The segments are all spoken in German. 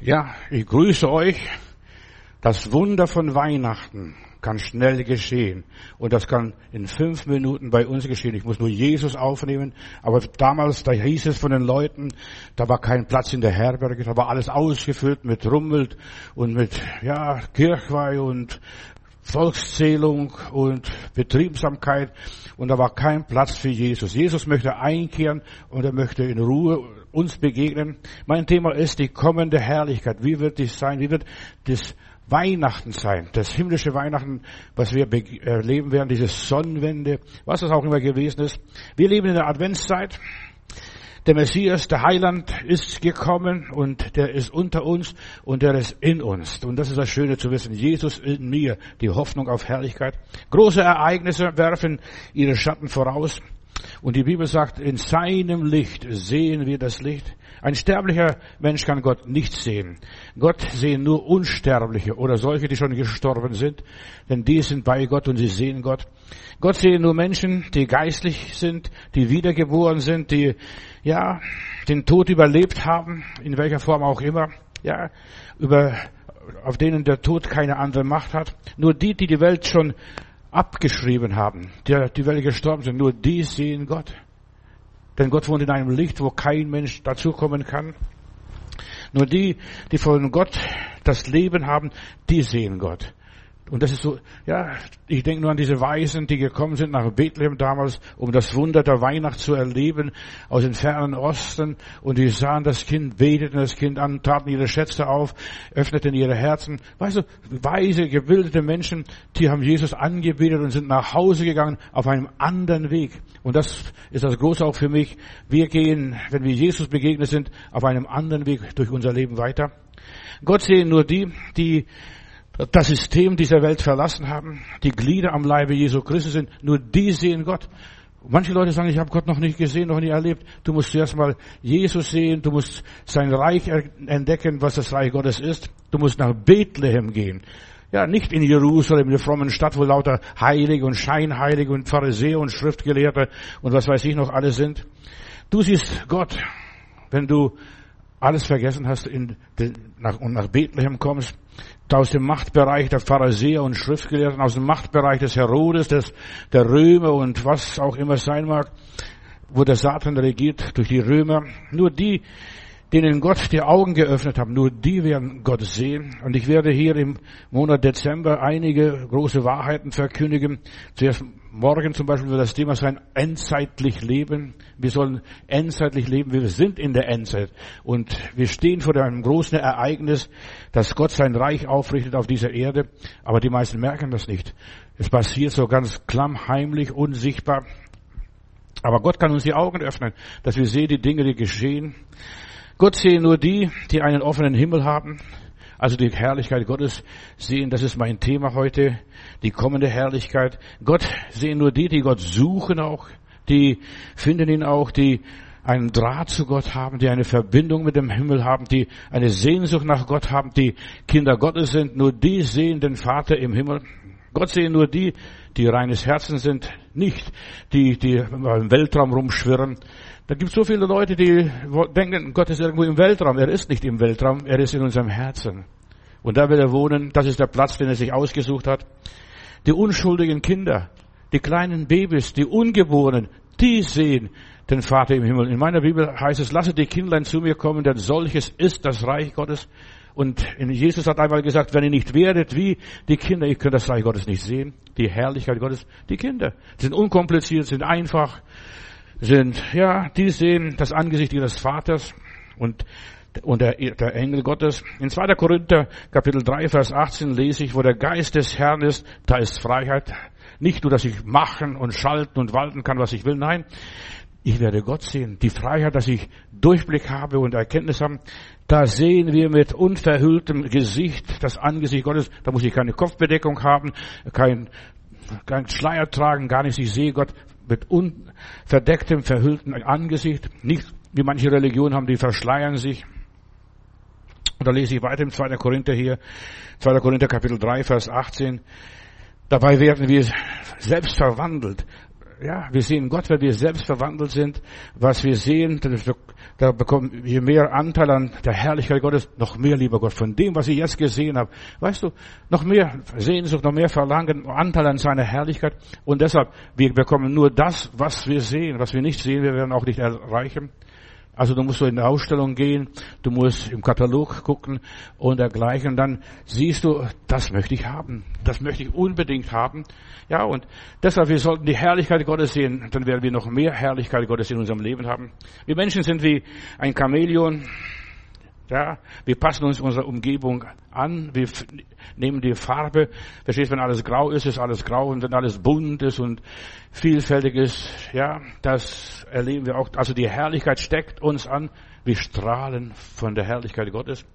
Ja, ich grüße euch. Das Wunder von Weihnachten kann schnell geschehen. Und das kann in fünf Minuten bei uns geschehen. Ich muss nur Jesus aufnehmen. Aber damals, da hieß es von den Leuten, da war kein Platz in der Herberge, da war alles ausgefüllt mit Rummelt und mit, ja, Kirchweih und Volkszählung und Betriebsamkeit und da war kein Platz für Jesus. Jesus möchte einkehren und er möchte in Ruhe uns begegnen. Mein Thema ist die kommende Herrlichkeit. Wie wird dies sein? Wie wird das Weihnachten sein? Das himmlische Weihnachten, was wir erleben werden, diese Sonnenwende, was es auch immer gewesen ist. Wir leben in der Adventszeit. Der Messias, der Heiland ist gekommen und der ist unter uns und der ist in uns. Und das ist das Schöne zu wissen. Jesus in mir, die Hoffnung auf Herrlichkeit. Große Ereignisse werfen ihre Schatten voraus. Und die Bibel sagt, in seinem Licht sehen wir das Licht. Ein sterblicher Mensch kann Gott nicht sehen. Gott sehen nur Unsterbliche oder solche, die schon gestorben sind, denn die sind bei Gott und sie sehen Gott. Gott sehen nur Menschen, die geistlich sind, die wiedergeboren sind, die, ja, den Tod überlebt haben, in welcher Form auch immer, ja, über, auf denen der Tod keine andere Macht hat. Nur die, die die Welt schon abgeschrieben haben, die, die welche gestorben sind, nur die sehen Gott. Denn Gott wohnt in einem Licht, wo kein Mensch dazukommen kann. Nur die, die von Gott das Leben haben, die sehen Gott. Und das ist so, ja, ich denke nur an diese Weisen, die gekommen sind nach Bethlehem damals, um das Wunder der Weihnacht zu erleben, aus dem fernen Osten. Und die sahen das Kind, beteten das Kind an, taten ihre Schätze auf, öffneten ihre Herzen. Weißt du, weise, gebildete Menschen, die haben Jesus angebetet und sind nach Hause gegangen auf einem anderen Weg. Und das ist das Große auch für mich. Wir gehen, wenn wir Jesus begegnet sind, auf einem anderen Weg durch unser Leben weiter. Gott sehen nur die, die das System dieser Welt verlassen haben, die Glieder am Leibe Jesu Christus sind, nur die sehen Gott. Manche Leute sagen, ich habe Gott noch nicht gesehen, noch nie erlebt. Du musst zuerst mal Jesus sehen, du musst sein Reich entdecken, was das Reich Gottes ist. Du musst nach Bethlehem gehen. Ja, nicht in Jerusalem, in der frommen Stadt, wo lauter Heilige und Scheinheilige und Pharisäer und Schriftgelehrte und was weiß ich noch alles sind. Du siehst Gott, wenn du alles vergessen hast in nach, und nach Bethlehem kommst, aus dem Machtbereich der Pharisäer und Schriftgelehrten, aus dem Machtbereich des Herodes, des, der Römer und was auch immer sein mag, wo der Satan regiert durch die Römer. Nur die, denen Gott die Augen geöffnet hat, nur die werden Gott sehen. Und ich werde hier im Monat Dezember einige große Wahrheiten verkündigen. Zuerst morgen zum Beispiel wird das Thema sein, endzeitlich leben. Wir sollen endzeitlich leben. Wir sind in der Endzeit. Und wir stehen vor einem großen Ereignis, dass Gott sein Reich aufrichtet auf dieser Erde. Aber die meisten merken das nicht. Es passiert so ganz klammheimlich, unsichtbar. Aber Gott kann uns die Augen öffnen, dass wir sehen die Dinge, die geschehen. Gott sehen nur die, die einen offenen Himmel haben, also die Herrlichkeit Gottes sehen, das ist mein Thema heute, die kommende Herrlichkeit. Gott sehen nur die, die Gott suchen auch, die finden ihn auch, die einen Draht zu Gott haben, die eine Verbindung mit dem Himmel haben, die eine Sehnsucht nach Gott haben, die Kinder Gottes sind. Nur die sehen den Vater im Himmel. Gott sehen nur die, die reines Herzen sind, nicht die, die im Weltraum rumschwirren, da gibt es so viele Leute, die denken, Gott ist irgendwo im Weltraum. Er ist nicht im Weltraum, er ist in unserem Herzen. Und da will er wohnen, das ist der Platz, den er sich ausgesucht hat. Die unschuldigen Kinder, die kleinen Babys, die Ungeborenen, die sehen den Vater im Himmel. In meiner Bibel heißt es, lasse die Kindlein zu mir kommen, denn solches ist das Reich Gottes. Und Jesus hat einmal gesagt, wenn ihr nicht werdet wie die Kinder, ihr könnt das Reich Gottes nicht sehen. Die Herrlichkeit Gottes, die Kinder sind unkompliziert, sind einfach, sind, ja, die sehen das Angesicht ihres Vaters und, und der, der Engel Gottes. In 2. Korinther Kapitel 3, Vers 18 lese ich, wo der Geist des Herrn ist, da ist Freiheit. Nicht nur, dass ich machen und schalten und walten kann, was ich will, nein, ich werde Gott sehen. Die Freiheit, dass ich Durchblick habe und Erkenntnis haben, da sehen wir mit unverhülltem Gesicht das Angesicht Gottes. Da muss ich keine Kopfbedeckung haben, kein, kein Schleier tragen, gar nicht. Ich sehe Gott mit unverdecktem, verhülltem Angesicht. Nicht wie manche Religionen haben, die verschleiern sich. Und da lese ich weiter im 2. Korinther hier, 2. Korinther Kapitel 3, Vers 18. Dabei werden wir selbst verwandelt. ja, wir sehen Gott, weil wir selbst verwandelt sind. Was wir sehen, da bekommen wir mehr Anteil an der Herrlichkeit Gottes, noch mehr, lieber Gott, von dem, was ich jetzt gesehen habe. Weißt du, noch mehr Sehnsucht, noch mehr Verlangen, Anteil an seiner Herrlichkeit. Und deshalb, wir bekommen nur das, was wir sehen. Was wir nicht sehen, wir werden auch nicht erreichen. Also du musst so in die Ausstellung gehen, du musst im Katalog gucken und dergleichen. Und dann siehst du, das möchte ich haben. Das möchte ich unbedingt haben. Ja, und deshalb, wir sollten die Herrlichkeit Gottes sehen. Dann werden wir noch mehr Herrlichkeit Gottes in unserem Leben haben. Wir Menschen sind wie ein Chamäleon. Ja, wir passen uns unserer Umgebung an, wir nehmen die Farbe. Verstehst, wenn alles grau ist, ist alles grau und wenn alles bunt ist und vielfältig ist, ja, das erleben wir auch. Also die Herrlichkeit steckt uns an. Wir strahlen von der Herrlichkeit Gottes.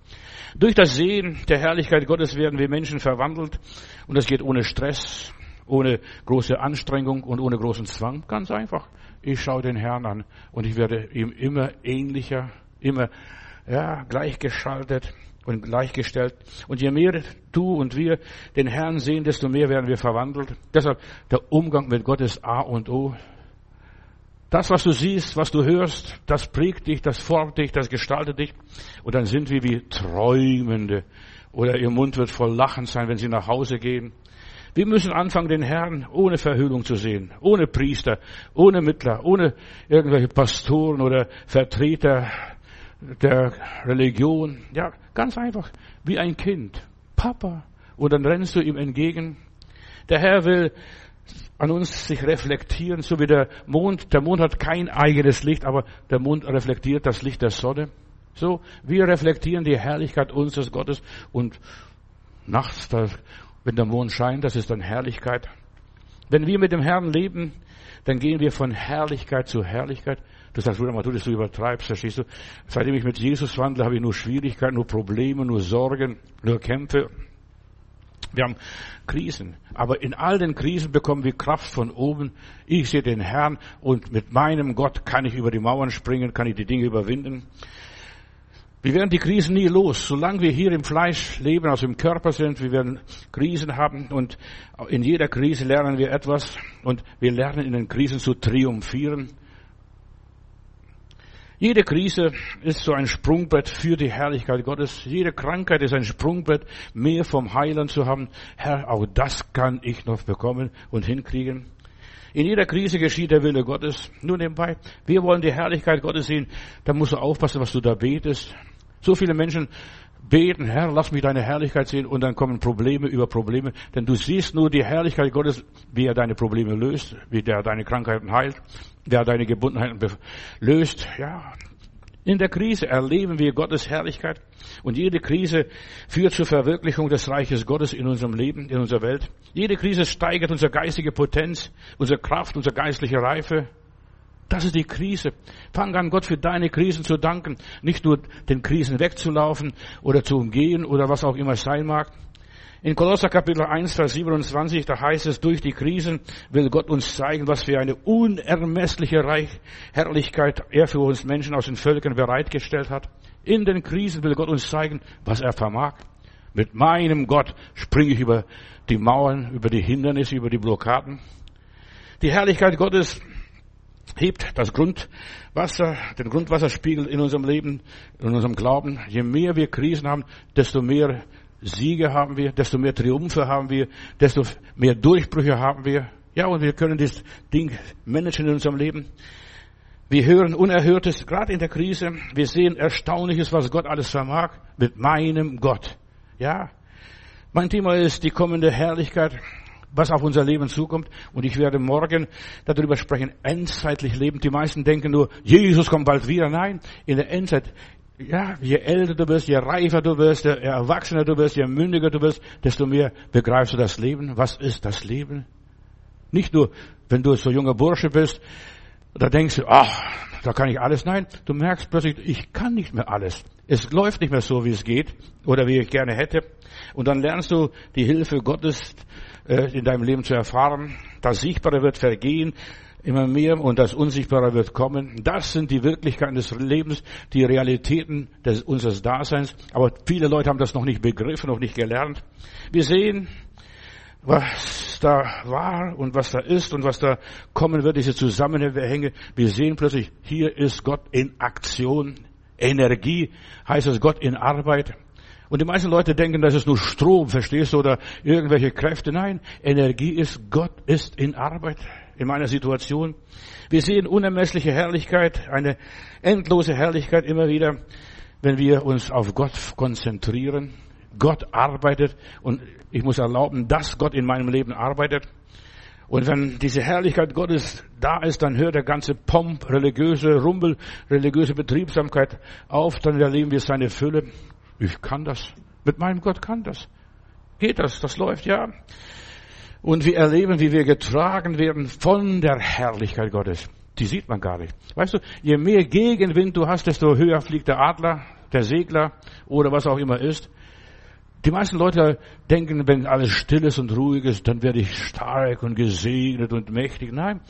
Durch das Sehen der Herrlichkeit Gottes werden wir Menschen verwandelt und das geht ohne Stress, ohne große Anstrengung und ohne großen Zwang. Ganz einfach. Ich schaue den Herrn an und ich werde ihm immer ähnlicher, immer ja, gleichgeschaltet und gleichgestellt. Und je mehr du und wir den Herrn sehen, desto mehr werden wir verwandelt. Deshalb der Umgang mit Gott ist A und O. Das, was du siehst, was du hörst, das prägt dich, das formt dich, das gestaltet dich. Und dann sind wir wie Träumende. Oder ihr Mund wird voll Lachen sein, wenn sie nach Hause gehen. Wir müssen anfangen, den Herrn ohne Verhüllung zu sehen, ohne Priester, ohne Mittler, ohne irgendwelche Pastoren oder Vertreter der Religion. Ja, ganz einfach, wie ein Kind. Papa. Und dann rennst du ihm entgegen. Der Herr will an uns sich reflektieren, so wie der Mond. Der Mond hat kein eigenes Licht, aber der Mond reflektiert das Licht der Sonne. So, wir reflektieren die Herrlichkeit unseres Gottes und nachts, wenn der Mond scheint, das ist dann Herrlichkeit. Wenn wir mit dem Herrn leben, dann gehen wir von Herrlichkeit zu Herrlichkeit. Du sagst, Bruder, du das du übertreibst, verstehst du? Seitdem ich mit Jesus wandle, habe ich nur Schwierigkeiten, nur Probleme, nur Sorgen, nur Kämpfe. Wir haben Krisen. Aber in all den Krisen bekommen wir Kraft von oben. Ich sehe den Herrn und mit meinem Gott kann ich über die Mauern springen, kann ich die Dinge überwinden. Wir werden die Krisen nie los. Solange wir hier im Fleisch leben, also im Körper sind, wir werden Krisen haben und in jeder Krise lernen wir etwas und wir lernen in den Krisen zu triumphieren. Jede Krise ist so ein Sprungbrett für die Herrlichkeit Gottes. Jede Krankheit ist ein Sprungbrett, mehr vom Heiland zu haben. Herr, auch das kann ich noch bekommen und hinkriegen. In jeder Krise geschieht der Wille Gottes. Nur nebenbei, wir wollen die Herrlichkeit Gottes sehen. Da musst du aufpassen, was du da betest. So viele Menschen beten, Herr, lass mich deine Herrlichkeit sehen und dann kommen Probleme über Probleme. Denn du siehst nur die Herrlichkeit Gottes, wie er deine Probleme löst, wie der deine Krankheiten heilt der deine Gebundenheiten löst. Ja, in der Krise erleben wir Gottes Herrlichkeit und jede Krise führt zur Verwirklichung des Reiches Gottes in unserem Leben, in unserer Welt. Jede Krise steigert unsere geistige Potenz, unsere Kraft, unsere geistliche Reife. Das ist die Krise. Fang an, Gott für deine Krisen zu danken, nicht nur den Krisen wegzulaufen oder zu umgehen oder was auch immer sein mag. In Kolosser Kapitel 1, Vers 27, da heißt es, durch die Krisen will Gott uns zeigen, was für eine unermessliche Reich, Herrlichkeit er für uns Menschen aus den Völkern bereitgestellt hat. In den Krisen will Gott uns zeigen, was er vermag. Mit meinem Gott springe ich über die Mauern, über die Hindernisse, über die Blockaden. Die Herrlichkeit Gottes hebt das Grundwasser, den Grundwasserspiegel in unserem Leben, in unserem Glauben. Je mehr wir Krisen haben, desto mehr Siege haben wir, desto mehr Triumphe haben wir, desto mehr Durchbrüche haben wir. Ja, und wir können das Ding managen in unserem Leben. Wir hören Unerhörtes, gerade in der Krise. Wir sehen Erstaunliches, was Gott alles vermag, mit meinem Gott. Ja. Mein Thema ist die kommende Herrlichkeit, was auf unser Leben zukommt. Und ich werde morgen darüber sprechen, endzeitlich leben. Die meisten denken nur, Jesus kommt bald wieder. Nein, in der Endzeit ja, je älter du bist, je reifer du bist, je erwachsener du bist, je mündiger du bist, desto mehr begreifst du das Leben. Was ist das Leben? Nicht nur, wenn du so junger Bursche bist, da denkst du, ach, da kann ich alles. Nein, du merkst plötzlich, ich kann nicht mehr alles. Es läuft nicht mehr so, wie es geht oder wie ich gerne hätte. Und dann lernst du die Hilfe Gottes äh, in deinem Leben zu erfahren. Das Sichtbare wird vergehen immer mehr und das Unsichtbare wird kommen. Das sind die Wirklichkeiten des Lebens, die Realitäten des, unseres Daseins. Aber viele Leute haben das noch nicht begriffen, noch nicht gelernt. Wir sehen, was da war und was da ist und was da kommen wird, diese Zusammenhänge. Wir sehen plötzlich, hier ist Gott in Aktion. Energie heißt es Gott in Arbeit. Und die meisten Leute denken, das ist nur Strom, verstehst du, oder irgendwelche Kräfte. Nein, Energie ist, Gott ist in Arbeit in meiner Situation. Wir sehen unermessliche Herrlichkeit, eine endlose Herrlichkeit immer wieder, wenn wir uns auf Gott konzentrieren. Gott arbeitet und ich muss erlauben, dass Gott in meinem Leben arbeitet. Und wenn diese Herrlichkeit Gottes da ist, dann hört der ganze Pomp, religiöse Rumpel, religiöse Betriebsamkeit auf, dann erleben wir seine Fülle. Ich kann das. Mit meinem Gott kann das. Geht das? Das läuft, ja. Und wir erleben, wie wir getragen werden von der Herrlichkeit Gottes. Die sieht man gar nicht. Weißt du, je mehr Gegenwind du hast, desto höher fliegt der Adler, der Segler oder was auch immer ist. Die meisten Leute denken, wenn alles still ist und ruhig ist, dann werde ich stark und gesegnet und mächtig. Nein,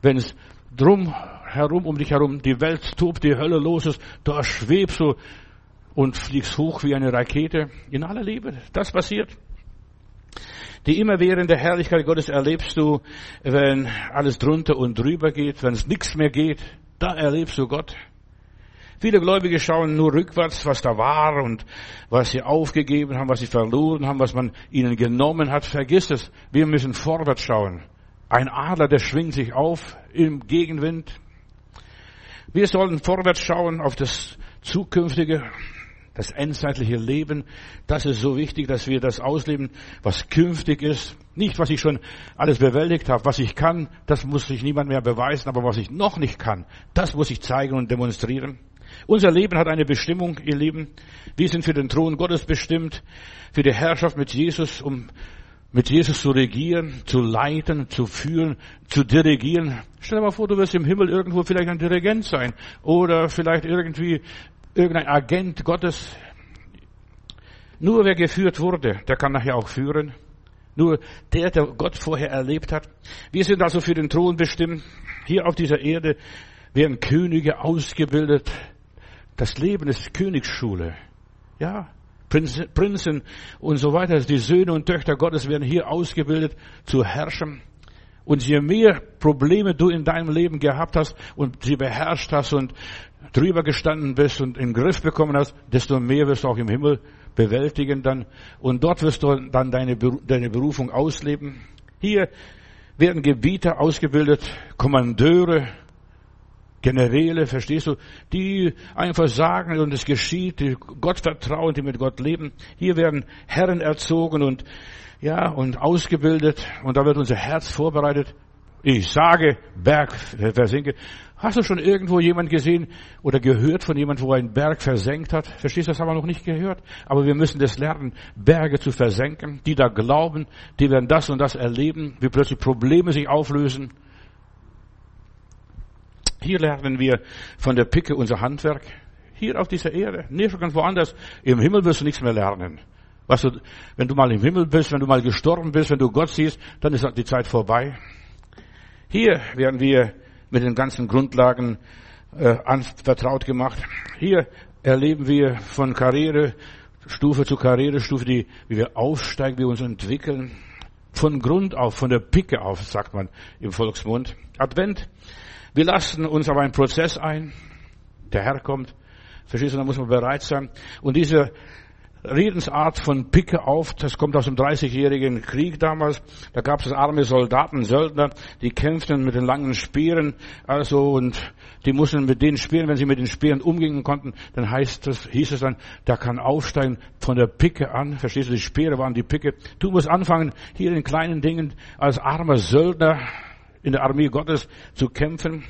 wenn es drum herum, um dich herum, die Welt tobt, die Hölle los ist, da schwebst du und fliegst hoch wie eine Rakete in aller Liebe. Das passiert. Die immerwährende Herrlichkeit Gottes erlebst du, wenn alles drunter und drüber geht, wenn es nichts mehr geht. Da erlebst du Gott. Viele Gläubige schauen nur rückwärts, was da war und was sie aufgegeben haben, was sie verloren haben, was man ihnen genommen hat. Vergiss es. Wir müssen vorwärts schauen. Ein Adler, der schwingt sich auf im Gegenwind. Wir sollen vorwärts schauen auf das zukünftige, das endzeitliche Leben. Das ist so wichtig, dass wir das ausleben, was künftig ist. Nicht, was ich schon alles bewältigt habe, was ich kann, das muss sich niemand mehr beweisen, aber was ich noch nicht kann, das muss ich zeigen und demonstrieren. Unser Leben hat eine Bestimmung, ihr Lieben. Wir sind für den Thron Gottes bestimmt, für die Herrschaft mit Jesus, um mit Jesus zu regieren, zu leiten, zu führen, zu dirigieren. Stell dir mal vor, du wirst im Himmel irgendwo vielleicht ein Dirigent sein oder vielleicht irgendwie irgendein Agent Gottes. Nur wer geführt wurde, der kann nachher auch führen. Nur der, der Gott vorher erlebt hat. Wir sind also für den Thron bestimmt. Hier auf dieser Erde werden Könige ausgebildet, das Leben ist Königsschule. Ja, Prinzen und so weiter. Die Söhne und Töchter Gottes werden hier ausgebildet zu herrschen. Und je mehr Probleme du in deinem Leben gehabt hast und sie beherrscht hast und drüber gestanden bist und in den Griff bekommen hast, desto mehr wirst du auch im Himmel bewältigen dann. Und dort wirst du dann deine, deine Berufung ausleben. Hier werden Gebieter ausgebildet, Kommandeure, Generäle, verstehst du, die einfach sagen und es geschieht, die Gott vertrauen, die mit Gott leben. Hier werden Herren erzogen und ja und ausgebildet und da wird unser Herz vorbereitet. Ich sage, Berg versinke. Hast du schon irgendwo jemand gesehen oder gehört von jemand, wo ein Berg versenkt hat? Verstehst du, das haben wir noch nicht gehört. Aber wir müssen das lernen, Berge zu versenken. Die da glauben, die werden das und das erleben, wie plötzlich Probleme sich auflösen. Hier lernen wir von der Picke unser Handwerk. Hier auf dieser Erde, nirgends woanders. Im Himmel wirst du nichts mehr lernen. Was du, wenn du mal im Himmel bist, wenn du mal gestorben bist, wenn du Gott siehst, dann ist die Zeit vorbei. Hier werden wir mit den ganzen Grundlagen äh, vertraut gemacht. Hier erleben wir von Karrierestufe zu Karrierestufe, die, wie wir aufsteigen, wie wir uns entwickeln. Von Grund auf, von der Picke auf, sagt man im Volksmund. Advent wir lassen uns aber einen Prozess ein. Der Herr kommt. Verstehst du, da muss man bereit sein. Und diese Redensart von Picke auf, das kommt aus dem 30-jährigen Krieg damals. Da gab es arme Soldaten, Söldner, die kämpften mit den langen Speeren, also und die mussten mit den Speeren, wenn sie mit den Speeren umgehen konnten, dann heißt es, hieß es dann, der kann aufsteigen von der Picke an. Verstehst du, die Speere waren die Picke. Du musst anfangen, hier in kleinen Dingen als armer Söldner in der Armee Gottes zu kämpfen,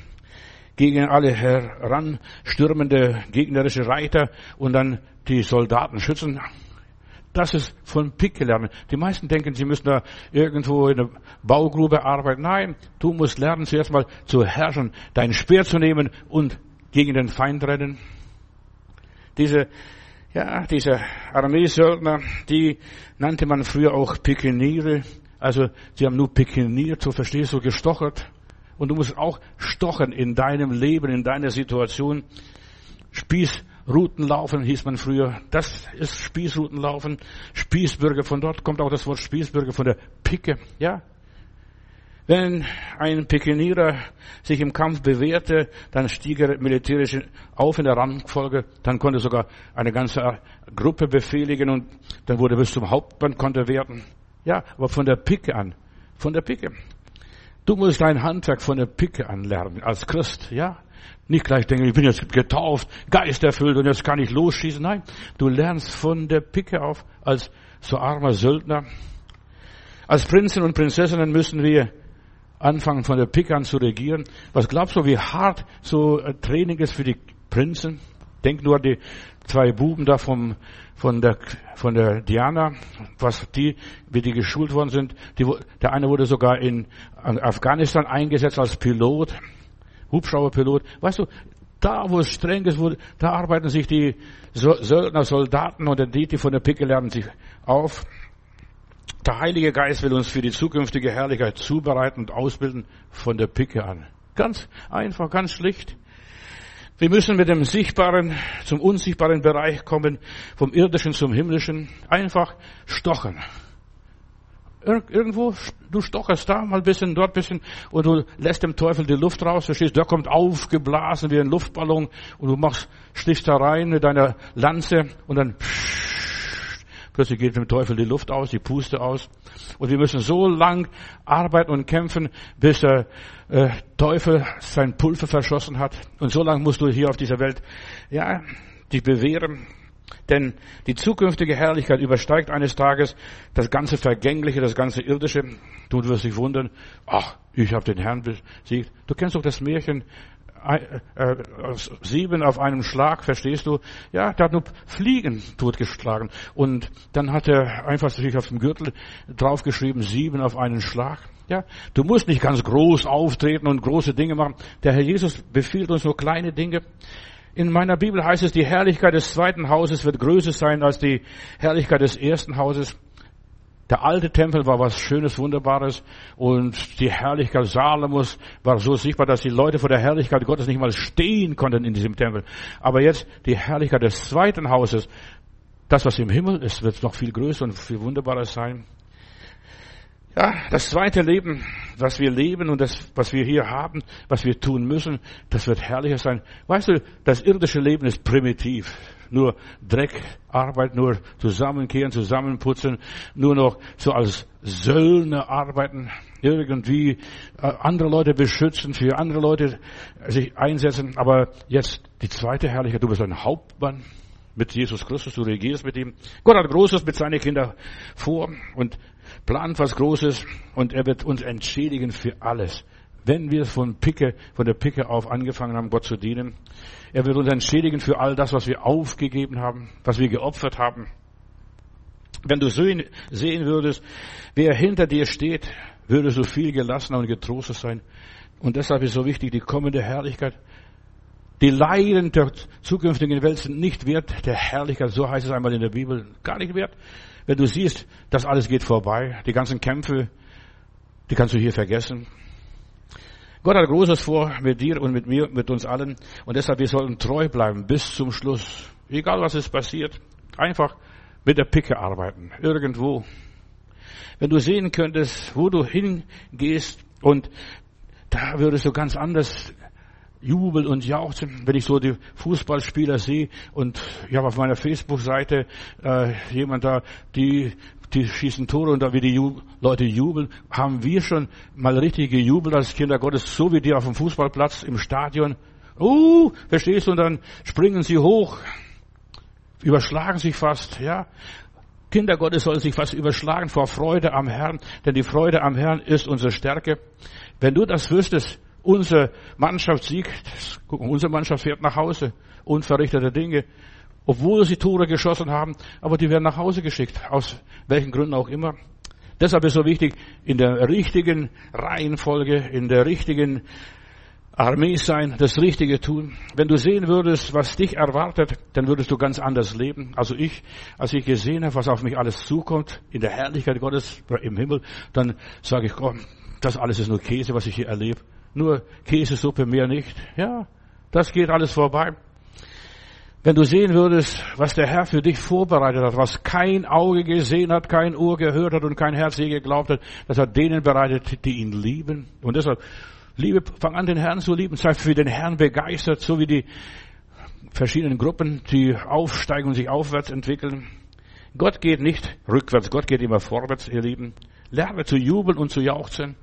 gegen alle heranstürmende gegnerische Reiter und dann die Soldaten schützen. Das ist von Picke lernen. Die meisten denken, sie müssen da irgendwo in der Baugrube arbeiten. Nein, du musst lernen, zuerst mal zu herrschen, dein Speer zu nehmen und gegen den Feind rennen. Diese, ja, diese Armeesöldner, die nannte man früher auch Pikeniere. Also sie haben nur pekiniert, so verstehst du, gestochert. Und du musst auch stochen in deinem Leben, in deiner Situation. Spieß Spießrutenlaufen hieß man früher. Das ist Spießrutenlaufen. Spießbürger, von dort kommt auch das Wort Spießbürger, von der Picke, ja. Wenn ein Pekinierer sich im Kampf bewährte, dann stieg er militärisch auf in der Rangfolge, dann konnte sogar eine ganze Gruppe befehligen und dann wurde bis zum Hauptmann konnte werden. Ja, aber von der Picke an, von der Picke. Du musst dein Handwerk von der Picke an lernen, als Christ, ja. Nicht gleich denken, ich bin jetzt getauft, geisterfüllt und jetzt kann ich losschießen. Nein, du lernst von der Picke auf als so armer Söldner. Als Prinzen und Prinzessinnen müssen wir anfangen von der Picke an zu regieren. Was glaubst du, wie hart so ein Training ist für die Prinzen? Denk nur an die zwei Buben da vom, von der, von der Diana, was die, wie die geschult worden sind. Die, der eine wurde sogar in Afghanistan eingesetzt als Pilot. Hubschrauberpilot. Weißt du, da wo es streng ist, wo, da arbeiten sich die Söldner, Soldaten oder die, die von der Picke lernen, sich auf. Der Heilige Geist will uns für die zukünftige Herrlichkeit zubereiten und ausbilden von der Picke an. Ganz einfach, ganz schlicht. Wir müssen mit dem sichtbaren zum unsichtbaren Bereich kommen, vom irdischen zum himmlischen. Einfach stochen. Irgendwo, du stocherst da mal ein bisschen, dort ein bisschen und du lässt dem Teufel die Luft raus, verstehst, der kommt aufgeblasen wie ein Luftballon und du machst, stichst da rein mit deiner Lanze und dann plötzlich geht dem Teufel die Luft aus, die Puste aus. Und wir müssen so lang arbeiten und kämpfen, bis der äh, Teufel sein Pulver verschossen hat. Und so lange musst du hier auf dieser Welt, ja, dich bewähren, denn die zukünftige Herrlichkeit übersteigt eines Tages das ganze Vergängliche, das ganze Irdische. Du wirst dich wundern, ach, ich habe den Herrn besiegt. Du kennst doch das Märchen, sieben auf einem Schlag, verstehst du? Ja, der hat nur Fliegen totgeschlagen. Und dann hat er einfach sich auf dem Gürtel draufgeschrieben, sieben auf einen Schlag. Ja, du musst nicht ganz groß auftreten und große Dinge machen. Der Herr Jesus befiehlt uns nur kleine Dinge. In meiner Bibel heißt es, die Herrlichkeit des zweiten Hauses wird größer sein als die Herrlichkeit des ersten Hauses. Der alte Tempel war was Schönes, Wunderbares und die Herrlichkeit Salomos war so sichtbar, dass die Leute vor der Herrlichkeit Gottes nicht mal stehen konnten in diesem Tempel. Aber jetzt die Herrlichkeit des zweiten Hauses, das was im Himmel ist, wird noch viel größer und viel wunderbarer sein. Ja, das zweite Leben, was wir leben und das, was wir hier haben, was wir tun müssen, das wird herrlicher sein. Weißt du, das irdische Leben ist primitiv. Nur Dreck, Arbeit, nur zusammenkehren, zusammenputzen, nur noch so als Söldner arbeiten, irgendwie äh, andere Leute beschützen, für andere Leute sich einsetzen. Aber jetzt die zweite Herrlichkeit, du bist ein Hauptmann mit Jesus Christus, du regierst mit ihm. Gott hat Großes mit seinen Kindern vor und plant was Großes und er wird uns entschädigen für alles. Wenn wir von Picke, von der Picke auf angefangen haben, Gott zu dienen, er wird uns entschädigen für all das, was wir aufgegeben haben, was wir geopfert haben. Wenn du sehen, würdest, wer hinter dir steht, würdest du viel gelassener und getrostet sein. Und deshalb ist so wichtig, die kommende Herrlichkeit. Die Leiden der zukünftigen Welt sind nicht wert der Herrlichkeit, so heißt es einmal in der Bibel, gar nicht wert. Wenn du siehst, das alles geht vorbei, die ganzen Kämpfe, die kannst du hier vergessen. Gott hat Großes vor mit dir und mit mir, mit uns allen. Und deshalb, wir sollten treu bleiben bis zum Schluss. Egal was ist passiert. Einfach mit der Picke arbeiten. Irgendwo. Wenn du sehen könntest, wo du hingehst und da würdest du ganz anders Jubel und Jauchzen, wenn ich so die Fußballspieler sehe und ich habe auf meiner Facebook-Seite äh, jemand da, die die schießen Tore und da wie die Ju Leute jubeln, haben wir schon mal richtig gejubelt als Kinder Gottes, so wie die auf dem Fußballplatz im Stadion. Uh, verstehst du? Und dann springen sie hoch, überschlagen sich fast, ja. Kinder Gottes sollen sich fast überschlagen vor Freude am Herrn, denn die Freude am Herrn ist unsere Stärke. Wenn du das wüsstest, Unsere Mannschaft siegt. Guck, unsere Mannschaft fährt nach Hause. Unverrichtete Dinge. Obwohl sie Tore geschossen haben, aber die werden nach Hause geschickt. Aus welchen Gründen auch immer. Deshalb ist so wichtig, in der richtigen Reihenfolge, in der richtigen Armee sein, das Richtige tun. Wenn du sehen würdest, was dich erwartet, dann würdest du ganz anders leben. Also ich, als ich gesehen habe, was auf mich alles zukommt, in der Herrlichkeit Gottes im Himmel, dann sage ich, komm, das alles ist nur Käse, was ich hier erlebe nur Käsesuppe, mehr nicht. Ja, das geht alles vorbei. Wenn du sehen würdest, was der Herr für dich vorbereitet hat, was kein Auge gesehen hat, kein Ohr gehört hat und kein Herz je geglaubt hat, das hat denen bereitet, die ihn lieben. Und deshalb, liebe, fang an, den Herrn zu lieben, sei für den Herrn begeistert, so wie die verschiedenen Gruppen, die aufsteigen und sich aufwärts entwickeln. Gott geht nicht rückwärts, Gott geht immer vorwärts, ihr Lieben. Lerne zu jubeln und zu jauchzen.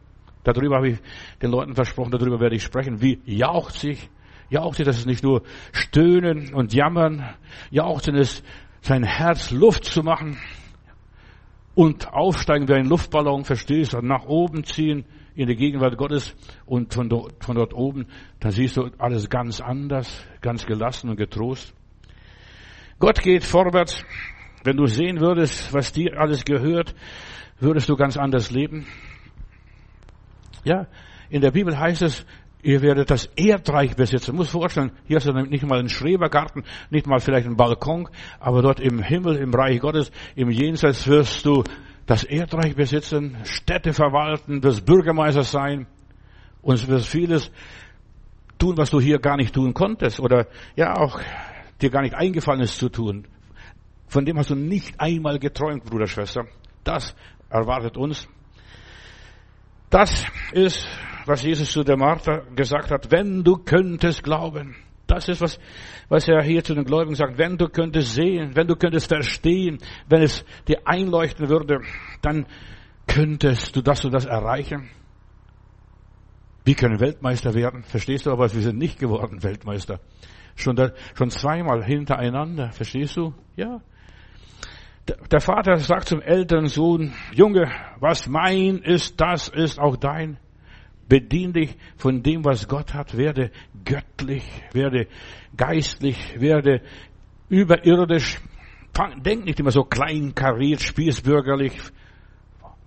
Darüber habe ich den Leuten versprochen, darüber werde ich sprechen. Wie jaucht sich Jauchzen, das ist nicht nur stöhnen und jammern. Jauchzen ist, sein Herz Luft zu machen und aufsteigen wie ein Luftballon, verstehst du, nach oben ziehen in die Gegenwart Gottes und von dort, von dort oben, dann siehst du alles ganz anders, ganz gelassen und getrost. Gott geht vorwärts. Wenn du sehen würdest, was dir alles gehört, würdest du ganz anders leben. Ja, in der Bibel heißt es, Ihr werdet das Erdreich besitzen. Muss vorstellen, hier ist nicht mal ein Schrebergarten, nicht mal vielleicht ein Balkon, aber dort im Himmel, im Reich Gottes, im Jenseits wirst du das Erdreich besitzen, Städte verwalten, wirst Bürgermeister sein und wirst vieles tun, was du hier gar nicht tun konntest oder ja auch dir gar nicht eingefallen ist zu tun. Von dem hast du nicht einmal geträumt, Bruder, Schwester. Das erwartet uns. Das ist was Jesus zu der Martha gesagt hat, wenn du könntest glauben. Das ist was, was er hier zu den Gläubigen sagt. Wenn du könntest sehen, wenn du könntest verstehen, wenn es dir einleuchten würde, dann könntest du das und das erreichen. Wir können Weltmeister werden, verstehst du? Aber wir sind nicht geworden Weltmeister. Schon, da, schon zweimal hintereinander, verstehst du? Ja. Der Vater sagt zum älteren Sohn, Junge, was mein ist, das ist auch dein. Bedien dich von dem, was Gott hat. Werde göttlich, werde geistlich, werde überirdisch. Denk nicht immer so klein kariert, spießbürgerlich.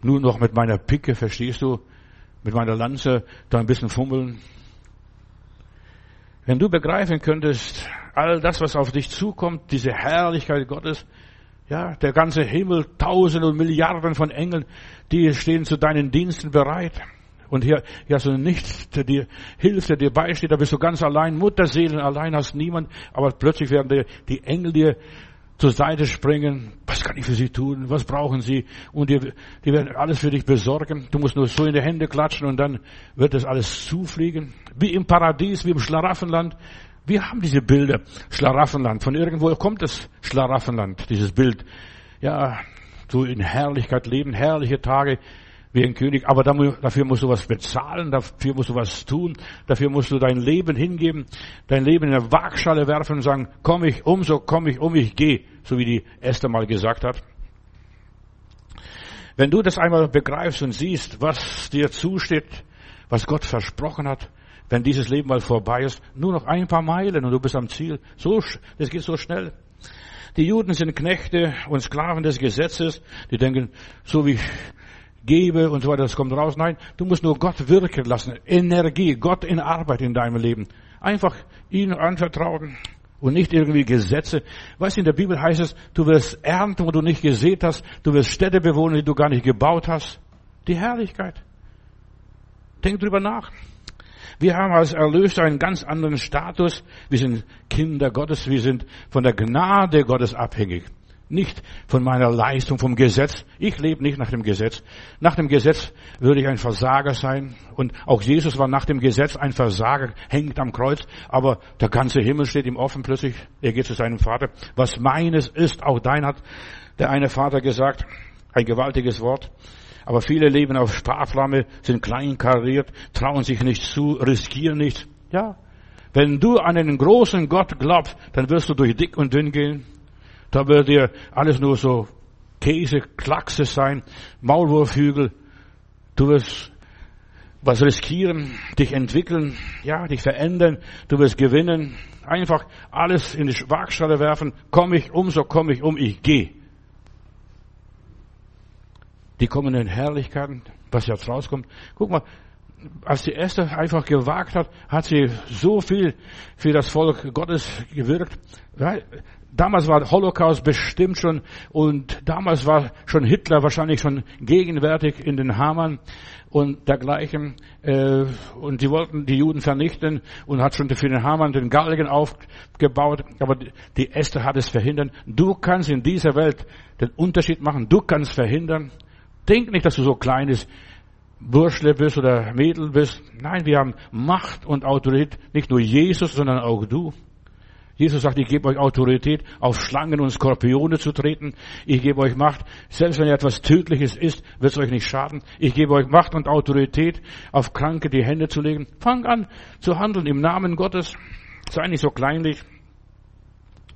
Nur noch mit meiner Picke, verstehst du? Mit meiner Lanze da ein bisschen fummeln. Wenn du begreifen könntest, all das, was auf dich zukommt, diese Herrlichkeit Gottes, ja, der ganze Himmel, Tausende und Milliarden von Engeln, die stehen zu deinen Diensten bereit. Und hier, hier hast du nichts, der dir hilft, der dir beisteht, da bist du ganz allein, Mutterseelen allein, hast niemand, aber plötzlich werden dir die Engel dir zur Seite springen. Was kann ich für sie tun? Was brauchen sie? Und die, die werden alles für dich besorgen. Du musst nur so in die Hände klatschen und dann wird das alles zufliegen. Wie im Paradies, wie im Schlaraffenland. Wir haben diese Bilder. Schlaraffenland. Von irgendwo kommt das Schlaraffenland, dieses Bild. Ja, so in Herrlichkeit leben, herrliche Tage wie ein König, aber dafür musst du was bezahlen, dafür musst du was tun, dafür musst du dein Leben hingeben, dein Leben in der Waagschale werfen und sagen, komm ich um, so komm ich um, ich gehe, so wie die Esther mal gesagt hat. Wenn du das einmal begreifst und siehst, was dir zusteht, was Gott versprochen hat, wenn dieses Leben mal vorbei ist, nur noch ein paar Meilen und du bist am Ziel. So, das geht so schnell. Die Juden sind Knechte und Sklaven des Gesetzes. Die denken, so wie gebe und so weiter, das kommt raus. Nein, du musst nur Gott wirken lassen. Energie, Gott in Arbeit in deinem Leben. Einfach ihn anvertrauen und nicht irgendwie Gesetze. Weißt du, in der Bibel heißt es, du wirst ernten, wo du nicht gesät hast. Du wirst Städte bewohnen, die du gar nicht gebaut hast. Die Herrlichkeit. Denk drüber nach. Wir haben als Erlöser einen ganz anderen Status. Wir sind Kinder Gottes. Wir sind von der Gnade Gottes abhängig. Nicht von meiner Leistung, vom Gesetz. Ich lebe nicht nach dem Gesetz. Nach dem Gesetz würde ich ein Versager sein. Und auch Jesus war nach dem Gesetz ein Versager, hängt am Kreuz. Aber der ganze Himmel steht ihm offen plötzlich. Er geht zu seinem Vater. Was meines ist, auch dein hat der eine Vater gesagt. Ein gewaltiges Wort. Aber viele leben auf Sparflamme, sind kleinkariert, trauen sich nicht zu, riskieren nichts. Ja. Wenn du an einen großen Gott glaubst, dann wirst du durch dick und dünn gehen. Da wird dir alles nur so Käse, Klackse sein, Maulwurfhügel. Du wirst was riskieren, dich entwickeln, ja, dich verändern, du wirst gewinnen. Einfach alles in die Waagschale werfen. Komm ich um, so komm ich um, ich gehe. Die kommenden Herrlichkeiten, was jetzt rauskommt. Guck mal, als die Esther einfach gewagt hat, hat sie so viel für das Volk Gottes gewirkt. Damals war Holocaust bestimmt schon und damals war schon Hitler wahrscheinlich schon gegenwärtig in den Hammern und dergleichen. Äh, und die wollten die Juden vernichten und hat schon für den Hamann den Galgen aufgebaut. Aber die Esther hat es verhindert. Du kannst in dieser Welt den Unterschied machen. Du kannst verhindern. Denk nicht, dass du so kleines Burschle bist oder Mädel bist. Nein, wir haben Macht und Autorität. Nicht nur Jesus, sondern auch du. Jesus sagt, ich gebe euch Autorität, auf Schlangen und Skorpione zu treten. Ich gebe euch Macht. Selbst wenn ihr etwas Tödliches ist, wird es euch nicht schaden. Ich gebe euch Macht und Autorität, auf Kranke die Hände zu legen. Fang an zu handeln im Namen Gottes. Sei nicht so kleinlich.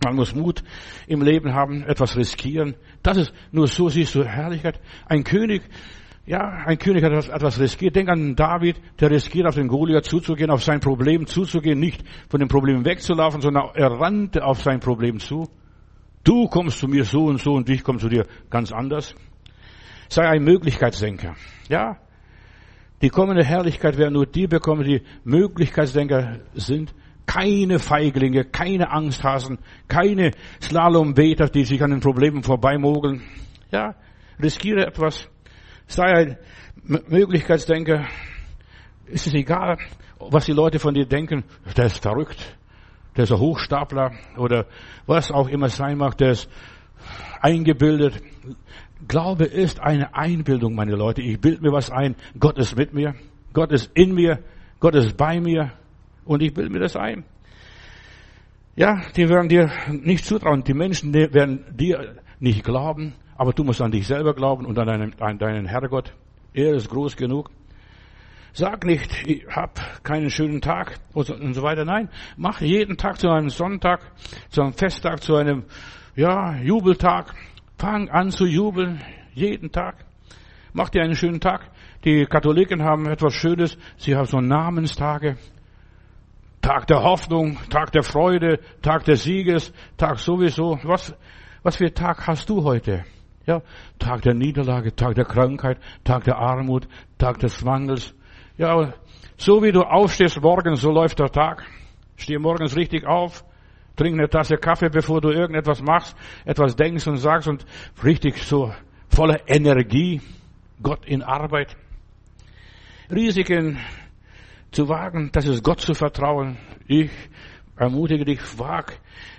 Man muss Mut im Leben haben, etwas riskieren. Das ist, nur so siehst du Herrlichkeit. Ein König, ja, ein König hat etwas riskiert. Denk an David, der riskiert, auf den Goliath zuzugehen, auf sein Problem zuzugehen, nicht von dem Problem wegzulaufen, sondern er rannte auf sein Problem zu. Du kommst zu mir so und so und ich komme zu dir ganz anders. Sei ein Möglichkeitsdenker. Ja, die kommende Herrlichkeit werden nur die bekommen, die Möglichkeitsdenker sind. Keine Feiglinge, keine Angsthasen, keine Slalombeter, die sich an den Problemen vorbeimogeln. Ja, riskiere etwas sei ein Möglichkeitsdenker. Ist es egal, was die Leute von dir denken? Der ist verrückt. Der ist ein Hochstapler oder was auch immer sein mag. Der ist eingebildet. Glaube ist eine Einbildung, meine Leute. Ich bilde mir was ein. Gott ist mit mir. Gott ist in mir. Gott ist bei mir. Und ich bilde mir das ein. Ja, die werden dir nicht zutrauen. Die Menschen werden dir nicht glauben. Aber du musst an dich selber glauben und an deinen, an deinen Herrgott. Er ist groß genug. Sag nicht, ich hab keinen schönen Tag und so weiter. Nein, mach jeden Tag zu einem Sonntag, zu einem Festtag, zu einem, ja, Jubeltag. Fang an zu jubeln, jeden Tag. Mach dir einen schönen Tag. Die Katholiken haben etwas Schönes. Sie haben so Namenstage. Tag der Hoffnung, Tag der Freude, Tag des Sieges, Tag sowieso. Was, was für Tag hast du heute? Ja, Tag der Niederlage, Tag der Krankheit, Tag der Armut, Tag des Mangels. Ja, so wie du aufstehst morgens, so läuft der Tag. Steh morgens richtig auf, trink eine Tasse Kaffee, bevor du irgendetwas machst, etwas denkst und sagst und richtig so voller Energie, Gott in Arbeit. Risiken zu wagen, das ist Gott zu vertrauen. Ich ermutige dich, wag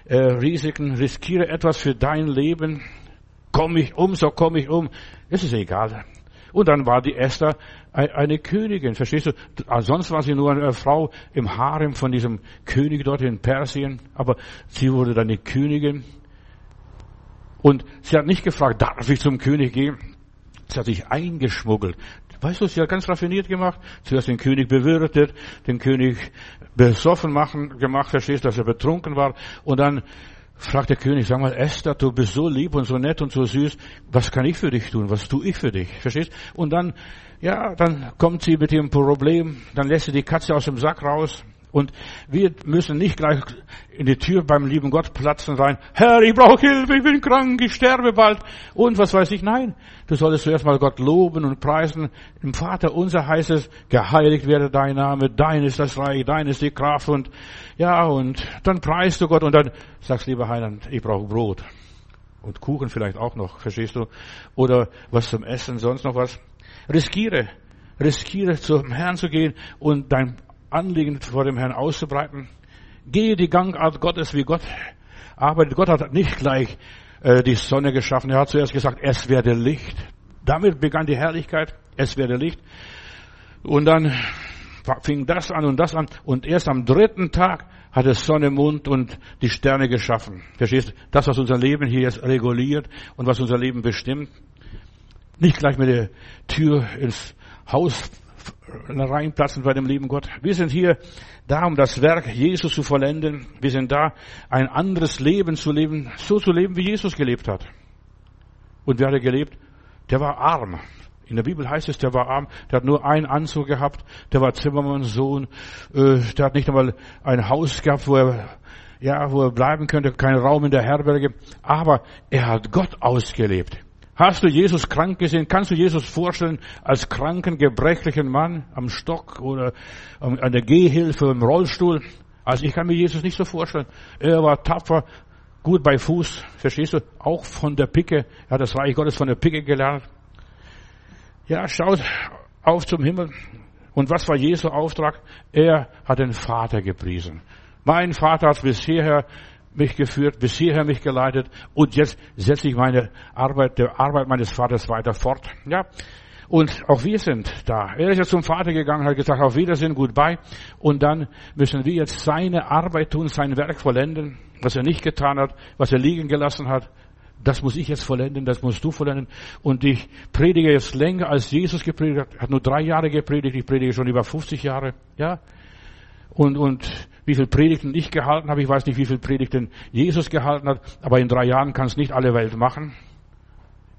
äh, Risiken, riskiere etwas für dein Leben, komme ich um, so komme ich um. Es ist egal. Und dann war die Esther eine Königin, verstehst du? Sonst war sie nur eine Frau im Harem von diesem König dort in Persien, aber sie wurde dann eine Königin. Und sie hat nicht gefragt, darf ich zum König gehen? Sie hat sich eingeschmuggelt. Weißt du, sie hat ganz raffiniert gemacht. Zuerst den König bewirtet, den König besoffen machen, gemacht, verstehst du, dass er betrunken war. Und dann fragt der König, sag mal, Esther, du bist so lieb und so nett und so süß, was kann ich für dich tun? Was tue ich für dich? Verstehst? Und dann, ja, dann kommt sie mit ihrem Problem, dann lässt sie die Katze aus dem Sack raus, und wir müssen nicht gleich in die Tür beim lieben Gott platzen sein. Herr, ich brauche Hilfe, ich bin krank, ich sterbe bald. Und was weiß ich? Nein, du solltest zuerst mal Gott loben und preisen. Im Vater unser heißt es, geheiligt werde dein Name, dein ist das Reich, dein ist die Kraft und ja, und dann preist du Gott und dann sagst, lieber Heiland, ich brauche Brot. Und Kuchen vielleicht auch noch, verstehst du? Oder was zum Essen, sonst noch was. Riskiere, riskiere zum Herrn zu gehen und dein Anliegen vor dem Herrn auszubreiten. Gehe die Gangart Gottes, wie Gott arbeitet. Gott hat nicht gleich äh, die Sonne geschaffen. Er hat zuerst gesagt, es werde Licht. Damit begann die Herrlichkeit. Es werde Licht. Und dann fing das an und das an. Und erst am dritten Tag hat es Sonne, Mond und die Sterne geschaffen. Verstehst du? Das, was unser Leben hier jetzt reguliert und was unser Leben bestimmt. Nicht gleich mit der Tür ins Haus reinplatzen bei dem lieben Gott. Wir sind hier da, um das Werk Jesus zu vollenden. Wir sind da, ein anderes Leben zu leben, so zu leben, wie Jesus gelebt hat. Und wer hat er gelebt? Der war arm. In der Bibel heißt es, der war arm, der hat nur einen Anzug gehabt, der war Zimmermannssohn, äh, der hat nicht einmal ein Haus gehabt, wo er, ja, wo er bleiben könnte, keinen Raum in der Herberge, aber er hat Gott ausgelebt Hast du Jesus krank gesehen? Kannst du Jesus vorstellen als kranken, gebrechlichen Mann am Stock oder an der Gehhilfe im Rollstuhl? Also ich kann mir Jesus nicht so vorstellen. Er war tapfer, gut bei Fuß, verstehst du? Auch von der Picke. Er hat das Reich Gottes von der Picke gelernt. Ja, schaut auf zum Himmel. Und was war Jesu Auftrag? Er hat den Vater gepriesen. Mein Vater hat bis hierher mich geführt, bis hierher mich geleitet und jetzt setze ich meine Arbeit, der Arbeit meines Vaters weiter fort. Ja. Und auch wir sind da. Er ist jetzt zum Vater gegangen, hat gesagt, auf Wiedersehen, goodbye. Und dann müssen wir jetzt seine Arbeit tun, sein Werk vollenden, was er nicht getan hat, was er liegen gelassen hat. Das muss ich jetzt vollenden, das musst du vollenden. Und ich predige jetzt länger, als Jesus gepredigt hat. Hat nur drei Jahre gepredigt, ich predige schon über 50 Jahre. Ja. Und, und wie viel Predigten ich gehalten habe. Ich weiß nicht, wie viel Predigten Jesus gehalten hat, aber in drei Jahren kann es nicht alle Welt machen.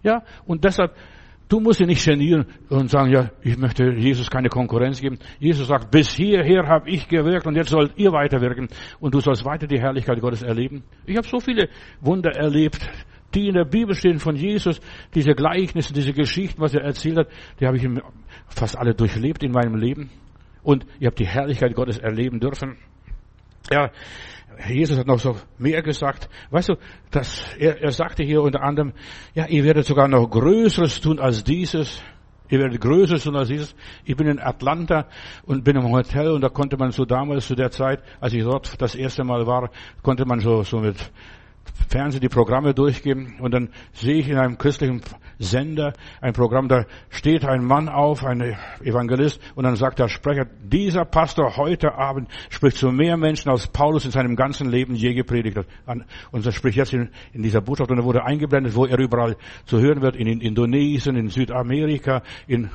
Ja, und deshalb, du musst dich nicht genieren und sagen, ja, ich möchte Jesus keine Konkurrenz geben. Jesus sagt, bis hierher habe ich gewirkt und jetzt sollt ihr weiterwirken und du sollst weiter die Herrlichkeit Gottes erleben. Ich habe so viele Wunder erlebt, die in der Bibel stehen von Jesus, diese Gleichnisse, diese Geschichten, was er erzählt hat, die habe ich fast alle durchlebt in meinem Leben. Und ich habe die Herrlichkeit Gottes erleben dürfen. Ja, Jesus hat noch so mehr gesagt. Weißt du, dass er, er sagte hier unter anderem, ja, ihr werdet sogar noch Größeres tun als dieses. Ihr werdet Größeres tun als dieses. Ich bin in Atlanta und bin im Hotel und da konnte man so damals zu der Zeit, als ich dort das erste Mal war, konnte man so, so mit Fernsehen die Programme durchgeben und dann sehe ich in einem christlichen Sender ein Programm, da steht ein Mann auf, ein Evangelist und dann sagt der Sprecher, dieser Pastor heute Abend spricht zu mehr Menschen, als Paulus in seinem ganzen Leben je gepredigt hat. Und er spricht jetzt in, in dieser Botschaft und er wurde eingeblendet, wo er überall zu hören wird, in, in Indonesien, in Südamerika, in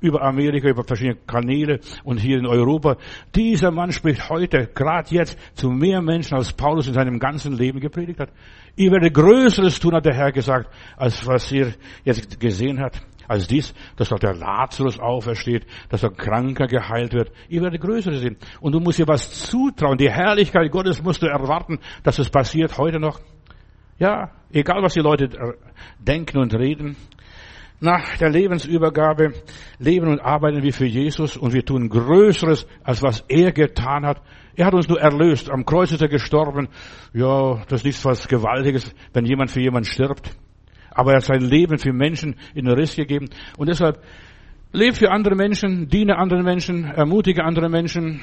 über Amerika, über verschiedene Kanäle und hier in Europa. Dieser Mann spricht heute, gerade jetzt, zu mehr Menschen, als Paulus in seinem ganzen Leben gepredigt hat. Ihr werdet Größeres tun, hat der Herr gesagt, als was ihr jetzt gesehen habt. Als dies, dass doch der Lazarus aufersteht, dass der Kranker geheilt wird. Ihr werdet Größeres sehen. Und du musst dir was zutrauen. Die Herrlichkeit Gottes musst du erwarten, dass es passiert heute noch. Ja, egal was die Leute denken und reden nach der Lebensübergabe leben und arbeiten wir für Jesus und wir tun Größeres, als was er getan hat. Er hat uns nur erlöst. Am Kreuz ist er gestorben. Ja, das ist nichts was Gewaltiges, wenn jemand für jemanden stirbt. Aber er hat sein Leben für Menschen in den Riss gegeben. Und deshalb, lebe für andere Menschen, diene anderen Menschen, ermutige andere Menschen.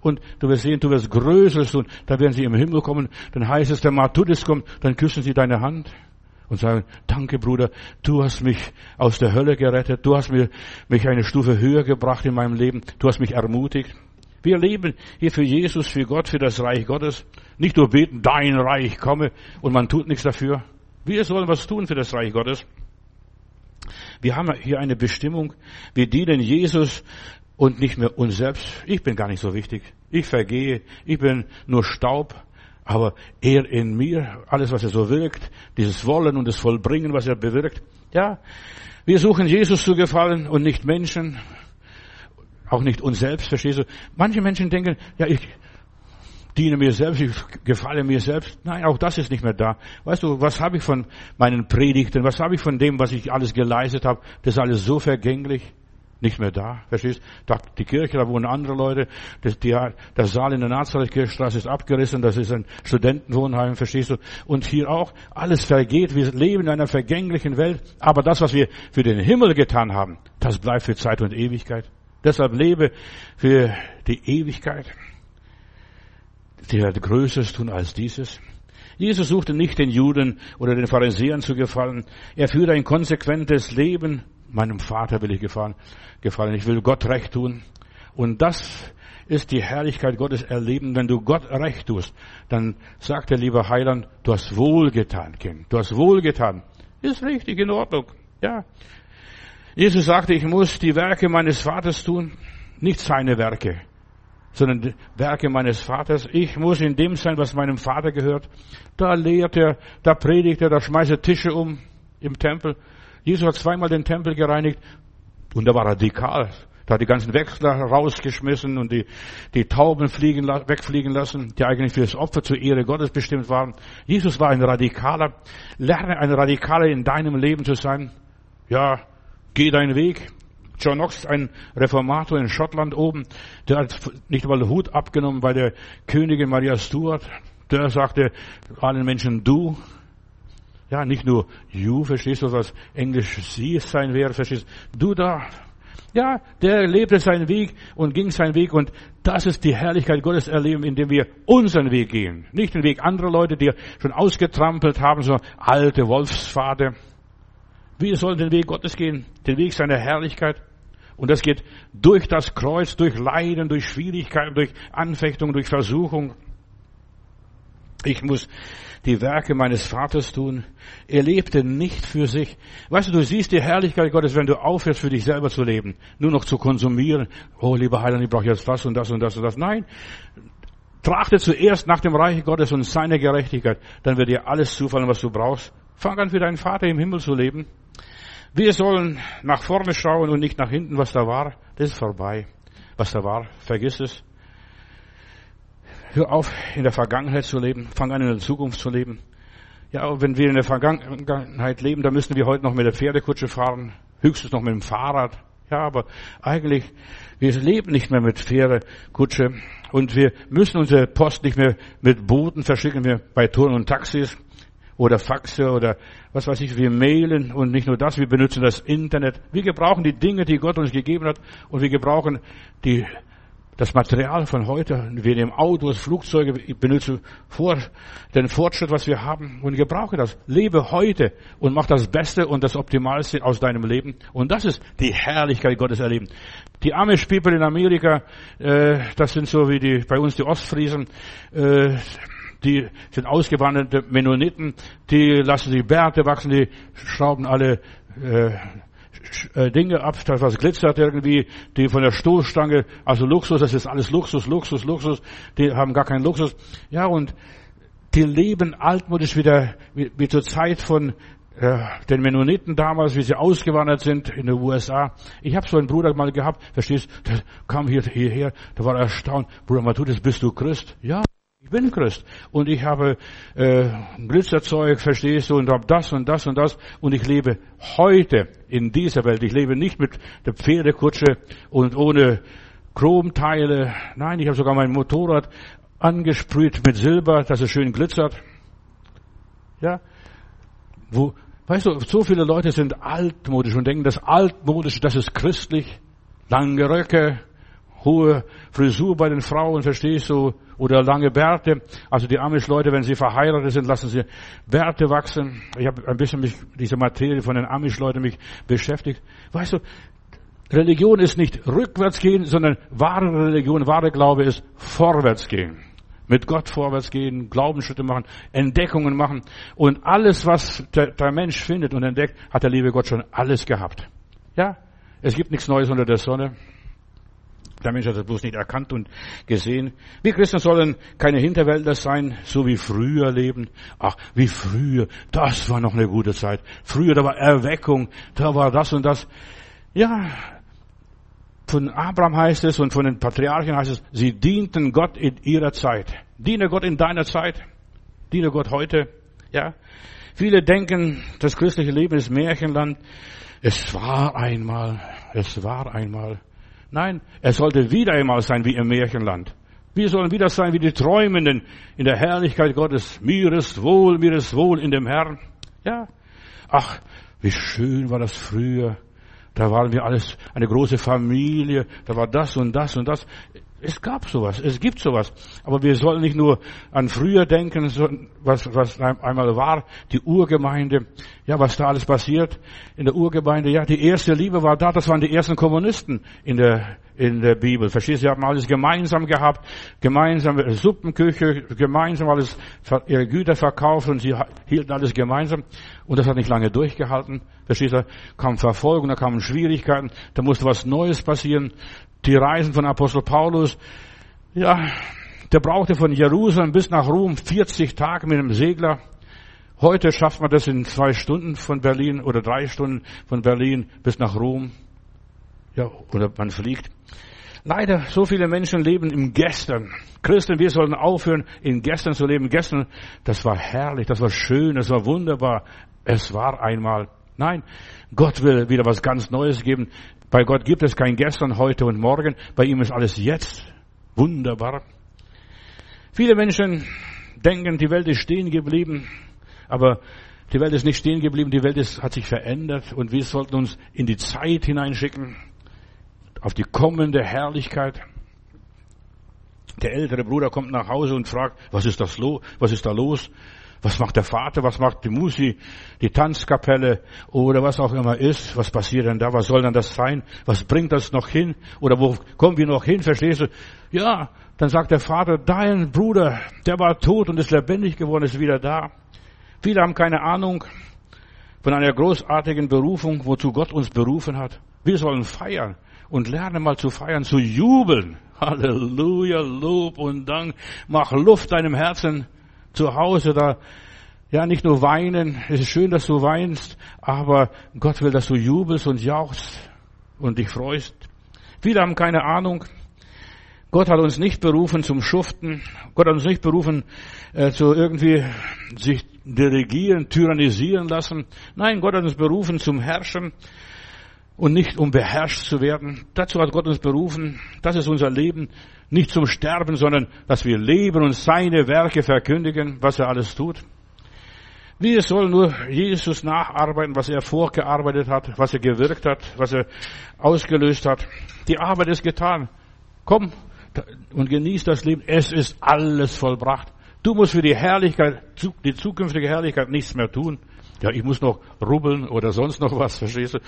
Und du wirst sehen, du wirst Größeres tun. Da werden sie im Himmel kommen. Dann heißt es, der Matthäus kommt, dann küssen sie deine Hand und sagen, danke Bruder, du hast mich aus der Hölle gerettet, du hast mir, mich eine Stufe höher gebracht in meinem Leben, du hast mich ermutigt. Wir leben hier für Jesus, für Gott, für das Reich Gottes. Nicht nur beten, dein Reich komme und man tut nichts dafür. Wir sollen was tun für das Reich Gottes. Wir haben hier eine Bestimmung. Wir dienen Jesus und nicht mehr uns selbst. Ich bin gar nicht so wichtig. Ich vergehe. Ich bin nur Staub. Aber er in mir, alles was er so wirkt, dieses Wollen und das Vollbringen, was er bewirkt, ja, wir suchen Jesus zu gefallen und nicht Menschen, auch nicht uns selbst, verstehst du? Manche Menschen denken, ja, ich diene mir selbst, ich gefalle mir selbst. Nein, auch das ist nicht mehr da. Weißt du, was habe ich von meinen Predigten, was habe ich von dem, was ich alles geleistet habe? Das ist alles so vergänglich nicht mehr da. Verstehst? Da, die Kirche, da wohnen andere Leute. Das, die, der Saal in der Nazareth-Kirchstraße ist abgerissen. Das ist ein Studentenwohnheim. Verstehst du? Und hier auch. Alles vergeht. Wir leben in einer vergänglichen Welt. Aber das, was wir für den Himmel getan haben, das bleibt für Zeit und Ewigkeit. Deshalb lebe für die Ewigkeit. Die wird Größeres tun als dieses. Jesus suchte nicht den Juden oder den Pharisäern zu gefallen. Er führte ein konsequentes Leben Meinem Vater will ich gefallen. Gefallen. Ich will Gott recht tun. Und das ist die Herrlichkeit Gottes erleben. Wenn du Gott recht tust, dann sagt der liebe Heiland, du hast wohlgetan, Kind. Du hast wohlgetan. Ist richtig, in Ordnung. Ja. Jesus sagte, ich muss die Werke meines Vaters tun, nicht seine Werke, sondern die Werke meines Vaters. Ich muss in dem sein, was meinem Vater gehört. Da lehrt er, da predigt er, da schmeißt er Tische um im Tempel. Jesus hat zweimal den Tempel gereinigt und er war radikal. Da hat die ganzen Wechsler rausgeschmissen und die, die Tauben fliegen, wegfliegen lassen, die eigentlich für das Opfer zur Ehre Gottes bestimmt waren. Jesus war ein Radikaler. Lerne ein Radikaler in deinem Leben zu sein. Ja, geh deinen Weg. John Knox, ein Reformator in Schottland oben, der hat nicht mal den Hut abgenommen bei der Königin Maria Stuart. Der sagte allen Menschen du. Ja, nicht nur you, verstehst du, was Englisch sie sein wäre, verstehst du, du da, ja, der lebte seinen Weg und ging seinen Weg und das ist die Herrlichkeit Gottes erleben, indem wir unseren Weg gehen. Nicht den Weg anderer Leute, die schon ausgetrampelt haben, so alte Wolfspfade. Wir sollen den Weg Gottes gehen, den Weg seiner Herrlichkeit. Und das geht durch das Kreuz, durch Leiden, durch Schwierigkeiten, durch Anfechtung, durch Versuchung. Ich muss die Werke meines Vaters tun. Er lebte nicht für sich. Weißt du, du siehst die Herrlichkeit Gottes, wenn du aufhörst, für dich selber zu leben, nur noch zu konsumieren. Oh, lieber Heiland, ich brauche jetzt das und das und das und das. Nein, trachte zuerst nach dem Reich Gottes und seiner Gerechtigkeit, dann wird dir alles zufallen, was du brauchst. Fang an, für deinen Vater im Himmel zu leben. Wir sollen nach vorne schauen und nicht nach hinten, was da war. Das ist vorbei. Was da war, vergiss es. Hör auf, in der Vergangenheit zu leben. Fang an, in der Zukunft zu leben. Ja, wenn wir in der Vergangenheit leben, dann müssen wir heute noch mit der Pferdekutsche fahren. Höchstens noch mit dem Fahrrad. Ja, aber eigentlich, wir leben nicht mehr mit Pferdekutsche. Und wir müssen unsere Post nicht mehr mit Booten verschicken, wir bei Touren und Taxis oder Faxe oder was weiß ich, wir mailen und nicht nur das, wir benutzen das Internet. Wir gebrauchen die Dinge, die Gott uns gegeben hat und wir gebrauchen die das Material von heute, wir nehmen Autos, Flugzeuge, ich benutze vor, den Fortschritt, was wir haben und gebrauche das. Lebe heute und mach das Beste und das Optimalste aus deinem Leben. Und das ist die Herrlichkeit Gottes erleben. Die Amish People in Amerika, äh, das sind so wie die bei uns die Ostfriesen, äh, die sind ausgewanderte Mennoniten, die lassen die Bärte wachsen, die schrauben alle äh, Dinge ab, das was glitzert irgendwie, die von der Stoßstange, also Luxus, das ist alles Luxus, Luxus, Luxus, die haben gar keinen Luxus. Ja, und die leben altmodisch wieder, wie, wie zur Zeit von äh, den Mennoniten damals, wie sie ausgewandert sind in den USA. Ich habe so einen Bruder mal gehabt, verstehst, der kam hier, hierher, der war erstaunt, Bruder Matthäus, bist du Christ? Ja. Ich bin Christ und ich habe äh, Glitzerzeug, verstehst du, und habe das und das und das und ich lebe heute in dieser Welt. Ich lebe nicht mit der Pferdekutsche und ohne Chromteile. Nein, ich habe sogar mein Motorrad angesprüht mit Silber, dass es schön glitzert. Ja, wo, weißt du, so viele Leute sind altmodisch und denken, das altmodische, das ist christlich. Lange Röcke, hohe Frisur bei den Frauen, verstehst du, oder lange Bärte. Also die Amish-Leute, wenn sie verheiratet sind, lassen sie Bärte wachsen. Ich habe ein bisschen mich diese Materie von den Amish-Leuten mich beschäftigt. Weißt du, Religion ist nicht rückwärts gehen, sondern wahre Religion, wahre Glaube ist vorwärts gehen. Mit Gott vorwärts gehen, Glaubensschritte machen, Entdeckungen machen. Und alles, was der, der Mensch findet und entdeckt, hat der liebe Gott schon alles gehabt. Ja? Es gibt nichts Neues unter der Sonne. Der Mensch hat das bloß nicht erkannt und gesehen. Wir Christen sollen keine Hinterwälder sein, so wie früher leben. Ach, wie früher. Das war noch eine gute Zeit. Früher, da war Erweckung, da war das und das. Ja, von Abraham heißt es und von den Patriarchen heißt es, sie dienten Gott in ihrer Zeit. Diene Gott in deiner Zeit. Diene Gott heute. Ja. Viele denken, das christliche Leben ist Märchenland. Es war einmal. Es war einmal. Nein, er sollte wieder einmal sein wie im Märchenland. Wir sollen wieder sein wie die Träumenden in der Herrlichkeit Gottes. Mir ist wohl, mir ist wohl in dem Herrn. Ja. Ach, wie schön war das früher. Da waren wir alles eine große Familie. Da war das und das und das. Es gab sowas, es gibt sowas. Aber wir sollen nicht nur an früher denken, was, was einmal war, die Urgemeinde, ja, was da alles passiert in der Urgemeinde. Ja, die erste Liebe war da, das waren die ersten Kommunisten in der, in der Bibel. Verstehst du, sie haben alles gemeinsam gehabt, gemeinsam Suppenküche, gemeinsam alles, ihre Güter verkauft und sie hielten alles gemeinsam. Und das hat nicht lange durchgehalten. Verstehst du, kam Verfolgung, da kamen Schwierigkeiten, da musste was Neues passieren die Reisen von Apostel Paulus, ja, der brauchte von Jerusalem bis nach Rom 40 Tage mit einem Segler. Heute schafft man das in zwei Stunden von Berlin oder drei Stunden von Berlin bis nach Rom. Ja, oder man fliegt. Leider, so viele Menschen leben im Gestern. Christen, wir sollten aufhören, in Gestern zu leben. Gestern, das war herrlich, das war schön, das war wunderbar. Es war einmal. Nein, Gott will wieder was ganz Neues geben. Bei Gott gibt es kein Gestern, heute und morgen. Bei ihm ist alles jetzt. Wunderbar. Viele Menschen denken, die Welt ist stehen geblieben, aber die Welt ist nicht stehen geblieben, die Welt ist, hat sich verändert und wir sollten uns in die Zeit hineinschicken, auf die kommende Herrlichkeit. Der ältere Bruder kommt nach Hause und fragt, was ist das los? Was ist da los? Was macht der Vater? Was macht die Musi? Die Tanzkapelle? Oder was auch immer ist? Was passiert denn da? Was soll denn das sein? Was bringt das noch hin? Oder wo kommen wir noch hin? Verstehst du? Ja, dann sagt der Vater, dein Bruder, der war tot und ist lebendig geworden, ist wieder da. Viele haben keine Ahnung von einer großartigen Berufung, wozu Gott uns berufen hat. Wir sollen feiern und lernen mal zu feiern, zu jubeln. Halleluja, Lob und Dank. Mach Luft deinem Herzen zu Hause da. Ja, nicht nur weinen. Es ist schön, dass du weinst, aber Gott will, dass du jubelst und jauchst und dich freust. Viele haben keine Ahnung. Gott hat uns nicht berufen zum Schuften. Gott hat uns nicht berufen, äh, zu irgendwie sich dirigieren, tyrannisieren lassen. Nein, Gott hat uns berufen zum Herrschen und nicht um beherrscht zu werden. Dazu hat Gott uns berufen. Das ist unser Leben. Nicht zum Sterben, sondern dass wir leben und seine Werke verkündigen, was er alles tut. Wir sollen nur Jesus nacharbeiten, was er vorgearbeitet hat, was er gewirkt hat, was er ausgelöst hat. Die Arbeit ist getan. Komm, und genieß das Leben. Es ist alles vollbracht. Du musst für die Herrlichkeit, die zukünftige Herrlichkeit nichts mehr tun. Ja, ich muss noch rubbeln oder sonst noch was, verstehst du?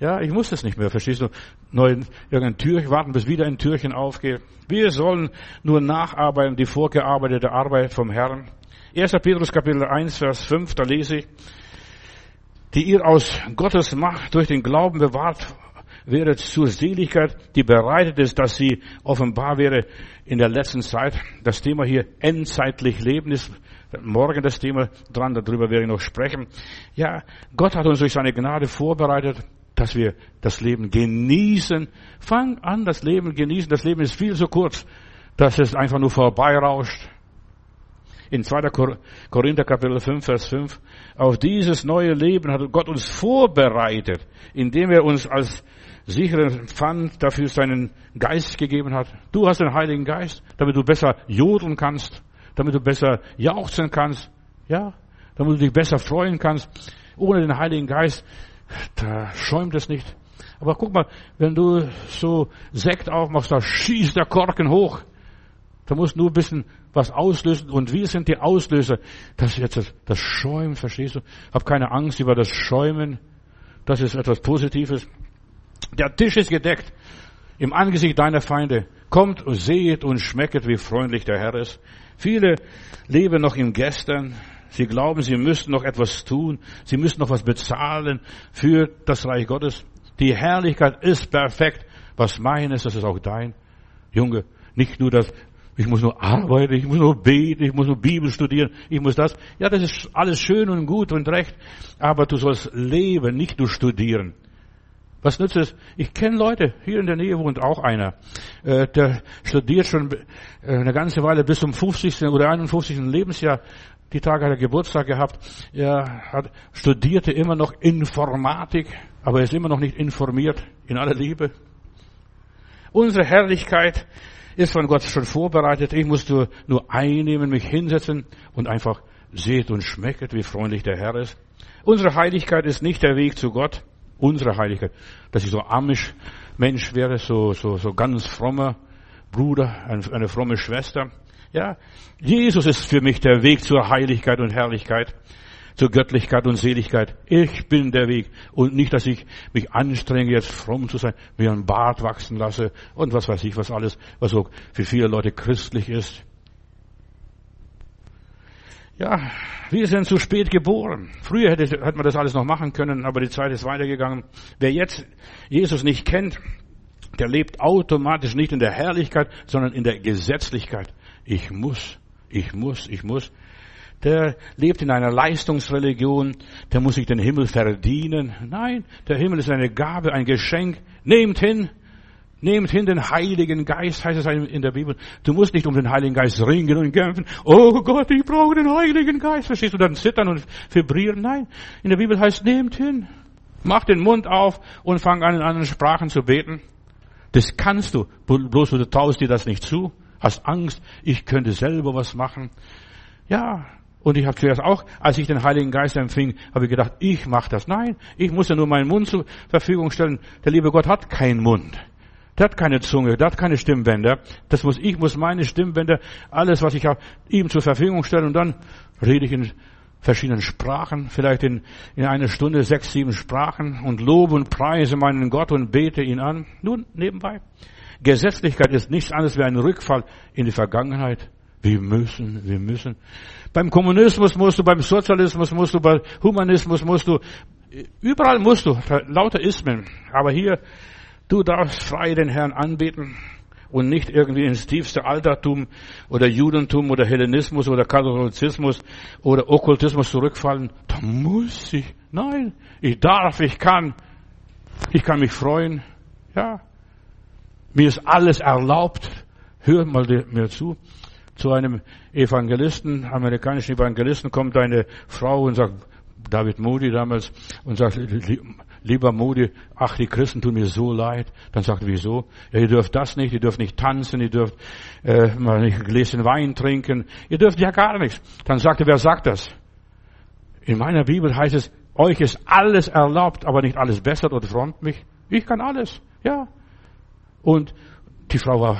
Ja, ich muss das nicht mehr, verstehst du? In irgendein Türchen warten, bis wieder ein Türchen aufgeht. Wir sollen nur nacharbeiten, die vorgearbeitete Arbeit vom Herrn. 1. Petrus Kapitel 1, Vers 5, da lese ich, die ihr aus Gottes Macht durch den Glauben bewahrt wäre zur Seligkeit, die bereitet ist, dass sie offenbar wäre in der letzten Zeit. Das Thema hier endzeitlich Leben ist morgen das Thema dran, darüber werde ich noch sprechen. Ja, Gott hat uns durch seine Gnade vorbereitet, dass wir das Leben genießen. Fang an, das Leben genießen. Das Leben ist viel zu kurz, dass es einfach nur vorbeirauscht. In 2. Korinther Kapitel 5, Vers 5. Auf dieses neue Leben hat Gott uns vorbereitet, indem er uns als sicheren Pfand dafür seinen Geist gegeben hat. Du hast den Heiligen Geist, damit du besser jodeln kannst, damit du besser jauchzen kannst, ja, damit du dich besser freuen kannst. Ohne den Heiligen Geist, da schäumt es nicht. Aber guck mal, wenn du so Sekt aufmachst, da schießt der Korken hoch. Da musst du nur ein bisschen was auslösen. Und wir sind die Auslöser. Das ist jetzt das, Schäumen, verstehst du? Hab keine Angst über das Schäumen. Das ist etwas Positives. Der Tisch ist gedeckt im Angesicht deiner Feinde. Kommt und sehet und schmecket, wie freundlich der Herr ist. Viele leben noch im Gestern. Sie glauben, sie müssten noch etwas tun. Sie müssen noch was bezahlen für das Reich Gottes. Die Herrlichkeit ist perfekt. Was meines, das ist auch dein. Junge, nicht nur das, ich muss nur arbeiten, ich muss nur beten, ich muss nur Bibel studieren, ich muss das. Ja, das ist alles schön und gut und recht. Aber du sollst leben, nicht nur studieren. Was nützt es? Ich kenne Leute, hier in der Nähe wohnt auch einer, äh, der studiert schon äh, eine ganze Weile bis zum 50. oder 51. Lebensjahr. Die Tage hat er Geburtstag gehabt. Er hat, studierte immer noch Informatik, aber er ist immer noch nicht informiert in aller Liebe. Unsere Herrlichkeit ist von Gott schon vorbereitet. Ich muss nur, nur einnehmen, mich hinsetzen und einfach seht und schmecket, wie freundlich der Herr ist. Unsere Heiligkeit ist nicht der Weg zu Gott unsere Heiligkeit, dass ich so amisch Mensch wäre, so, so, so ganz frommer Bruder, eine, eine fromme Schwester. Ja, Jesus ist für mich der Weg zur Heiligkeit und Herrlichkeit, zur Göttlichkeit und Seligkeit. Ich bin der Weg und nicht, dass ich mich anstrenge, jetzt fromm zu sein, mir einen Bart wachsen lasse und was weiß ich, was alles, was so für viele Leute christlich ist. Ja, wir sind zu spät geboren. Früher hätte, hätte man das alles noch machen können, aber die Zeit ist weitergegangen. Wer jetzt Jesus nicht kennt, der lebt automatisch nicht in der Herrlichkeit, sondern in der Gesetzlichkeit. Ich muss, ich muss, ich muss. der lebt in einer Leistungsreligion, der muss sich den Himmel verdienen. Nein, der Himmel ist eine Gabe, ein Geschenk. Nehmt hin, Nehmt hin den Heiligen Geist, heißt es in der Bibel. Du musst nicht um den Heiligen Geist ringen und kämpfen. Oh Gott, ich brauche den Heiligen Geist. Verstehst du? Dann zittern und vibrieren. Nein. In der Bibel heißt, nehmt hin. Mach den Mund auf und fang an, in anderen Sprachen zu beten. Das kannst du. Bloß du traust dir das nicht zu. Hast Angst. Ich könnte selber was machen. Ja. Und ich habe zuerst auch, als ich den Heiligen Geist empfing, habe ich gedacht, ich mache das. Nein, ich muss ja nur meinen Mund zur Verfügung stellen. Der liebe Gott hat keinen Mund. Der hat keine Zunge, der hat keine Stimmbänder. Das muss ich, muss meine Stimmbänder, alles, was ich habe, ihm zur Verfügung stellen und dann rede ich in verschiedenen Sprachen, vielleicht in, in einer Stunde sechs, sieben Sprachen und lobe und preise meinen Gott und bete ihn an. Nun, nebenbei. Gesetzlichkeit ist nichts anderes wie ein Rückfall in die Vergangenheit. Wir müssen, wir müssen. Beim Kommunismus musst du, beim Sozialismus musst du, beim Humanismus musst du, überall musst du, lauter Ismen. Aber hier Du darfst frei den Herrn anbeten und nicht irgendwie ins tiefste Altertum oder Judentum oder Hellenismus oder Katholizismus oder Okkultismus zurückfallen. Da muss ich. Nein, ich darf, ich kann. Ich kann mich freuen. Ja. Mir ist alles erlaubt. Hör mal mir zu. Zu einem Evangelisten, amerikanischen Evangelisten kommt eine Frau und sagt, David Moody damals, und sagt, lieber Moody, ach, die Christen tun mir so leid. Dann sagt er, wieso? Ja, ihr dürft das nicht, ihr dürft nicht tanzen, ihr dürft äh, mal nicht ein Gläschen Wein trinken, ihr dürft ja gar nichts. Dann sagt er, wer sagt das? In meiner Bibel heißt es, euch ist alles erlaubt, aber nicht alles bessert oder front mich. Ich kann alles, ja. Und die Frau war,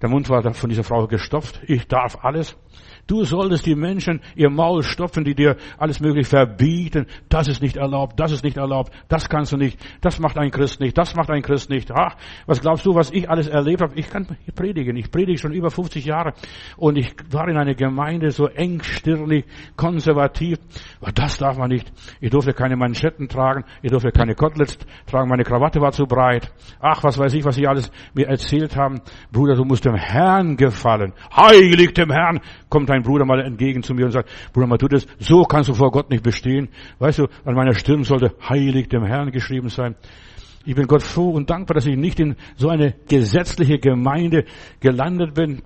der Mund war von dieser Frau gestopft. Ich darf alles. Du solltest die Menschen ihr Maul stopfen, die dir alles mögliche verbieten. Das ist nicht erlaubt, das ist nicht erlaubt, das kannst du nicht, das macht ein Christ nicht, das macht ein Christ nicht. Ach, was glaubst du, was ich alles erlebt habe? Ich kann predigen, ich predige schon über 50 Jahre und ich war in einer Gemeinde so engstirnig, konservativ. Aber das darf man nicht. Ich durfte keine Manschetten tragen, ich durfte keine Koteletts tragen, meine Krawatte war zu breit. Ach, was weiß ich, was sie alles mir erzählt haben. Bruder, du musst dem Herrn gefallen. Heilig dem Herrn. Kommt ein Bruder mal entgegen zu mir und sagt, Bruder Matthäus, so kannst du vor Gott nicht bestehen. Weißt du, an meiner Stirn sollte heilig dem Herrn geschrieben sein. Ich bin Gott froh und dankbar, dass ich nicht in so eine gesetzliche Gemeinde gelandet bin.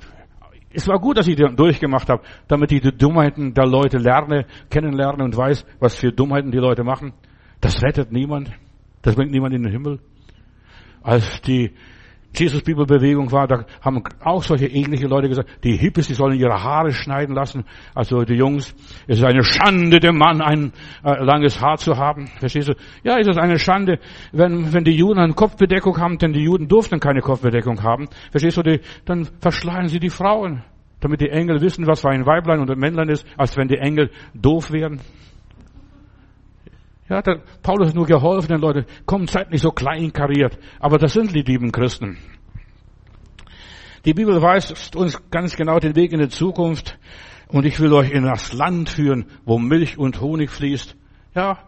Es war gut, dass ich die durchgemacht habe, damit ich die Dummheiten der Leute lerne, kennenlerne und weiß, was für Dummheiten die Leute machen. Das rettet niemand. Das bringt niemand in den Himmel. Als die Jesus Bibelbewegung war, da haben auch solche ähnliche Leute gesagt, die Hippies, die sollen ihre Haare schneiden lassen. Also die Jungs, es ist eine Schande, dem Mann ein äh, langes Haar zu haben. Verstehst du? Ja, es ist eine Schande, wenn, wenn die Juden eine Kopfbedeckung haben, denn die Juden durften keine Kopfbedeckung haben. Verstehst du? Die, dann verschleiern sie die Frauen, damit die Engel wissen, was für ein Weiblein und ein Männlein ist, als wenn die Engel doof wären. Ja, der Paulus hat nur geholfen, den Leuten, komm, seid nicht so kleinkariert. Aber das sind die lieben Christen. Die Bibel weist uns ganz genau den Weg in die Zukunft. Und ich will euch in das Land führen, wo Milch und Honig fließt. Ja,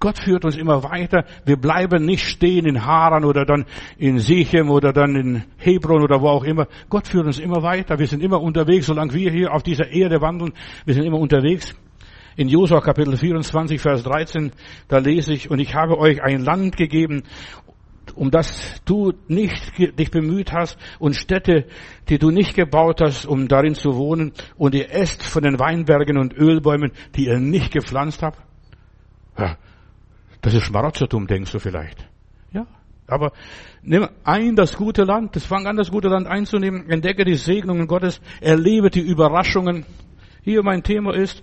Gott führt uns immer weiter. Wir bleiben nicht stehen in Haran oder dann in Sichem oder dann in Hebron oder wo auch immer. Gott führt uns immer weiter. Wir sind immer unterwegs, solange wir hier auf dieser Erde wandeln. Wir sind immer unterwegs. In Josua Kapitel 24, Vers 13, da lese ich, und ich habe euch ein Land gegeben, um das du nicht dich bemüht hast und Städte, die du nicht gebaut hast, um darin zu wohnen und ihr esst von den Weinbergen und Ölbäumen, die ihr nicht gepflanzt habt. Ja, das ist Schmarotzertum, denkst du vielleicht. Ja, aber nimm ein das gute Land, das fang an, das gute Land einzunehmen, entdecke die Segnungen Gottes, erlebe die Überraschungen. Hier mein Thema ist,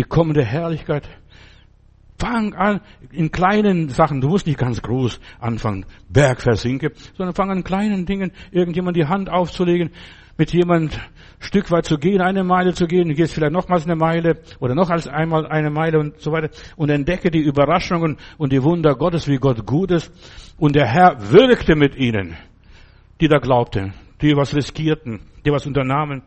die kommende Herrlichkeit. Fang an in kleinen Sachen. Du musst nicht ganz groß anfangen, Berg versinke, sondern fang an in kleinen Dingen, irgendjemand die Hand aufzulegen, mit jemand Stück weit zu gehen, eine Meile zu gehen, du gehst vielleicht nochmals eine Meile oder noch als einmal eine Meile und so weiter und entdecke die Überraschungen und die Wunder Gottes, wie Gott gut ist. Und der Herr wirkte mit ihnen, die da glaubten, die was riskierten, die was unternahmen.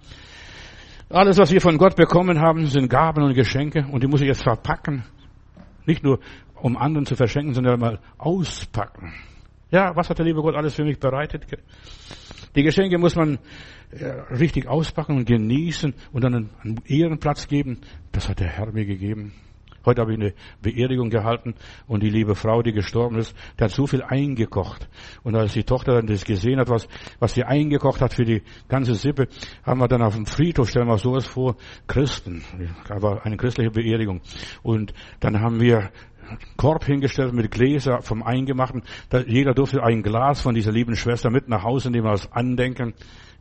Alles, was wir von Gott bekommen haben, sind Gaben und Geschenke und die muss ich jetzt verpacken. Nicht nur, um anderen zu verschenken, sondern mal auspacken. Ja, was hat der liebe Gott alles für mich bereitet? Die Geschenke muss man äh, richtig auspacken und genießen und dann einen Ehrenplatz geben. Das hat der Herr mir gegeben. Heute habe ich eine Beerdigung gehalten und die liebe Frau, die gestorben ist, die hat so viel eingekocht. Und als die Tochter dann das gesehen hat, was, was sie eingekocht hat für die ganze Sippe, haben wir dann auf dem Friedhof, stellen wir sowas vor, Christen. Aber eine christliche Beerdigung. Und dann haben wir Korb hingestellt mit Gläser vom Eingemachten. Jeder durfte ein Glas von dieser lieben Schwester mit nach Hause nehmen als Andenken.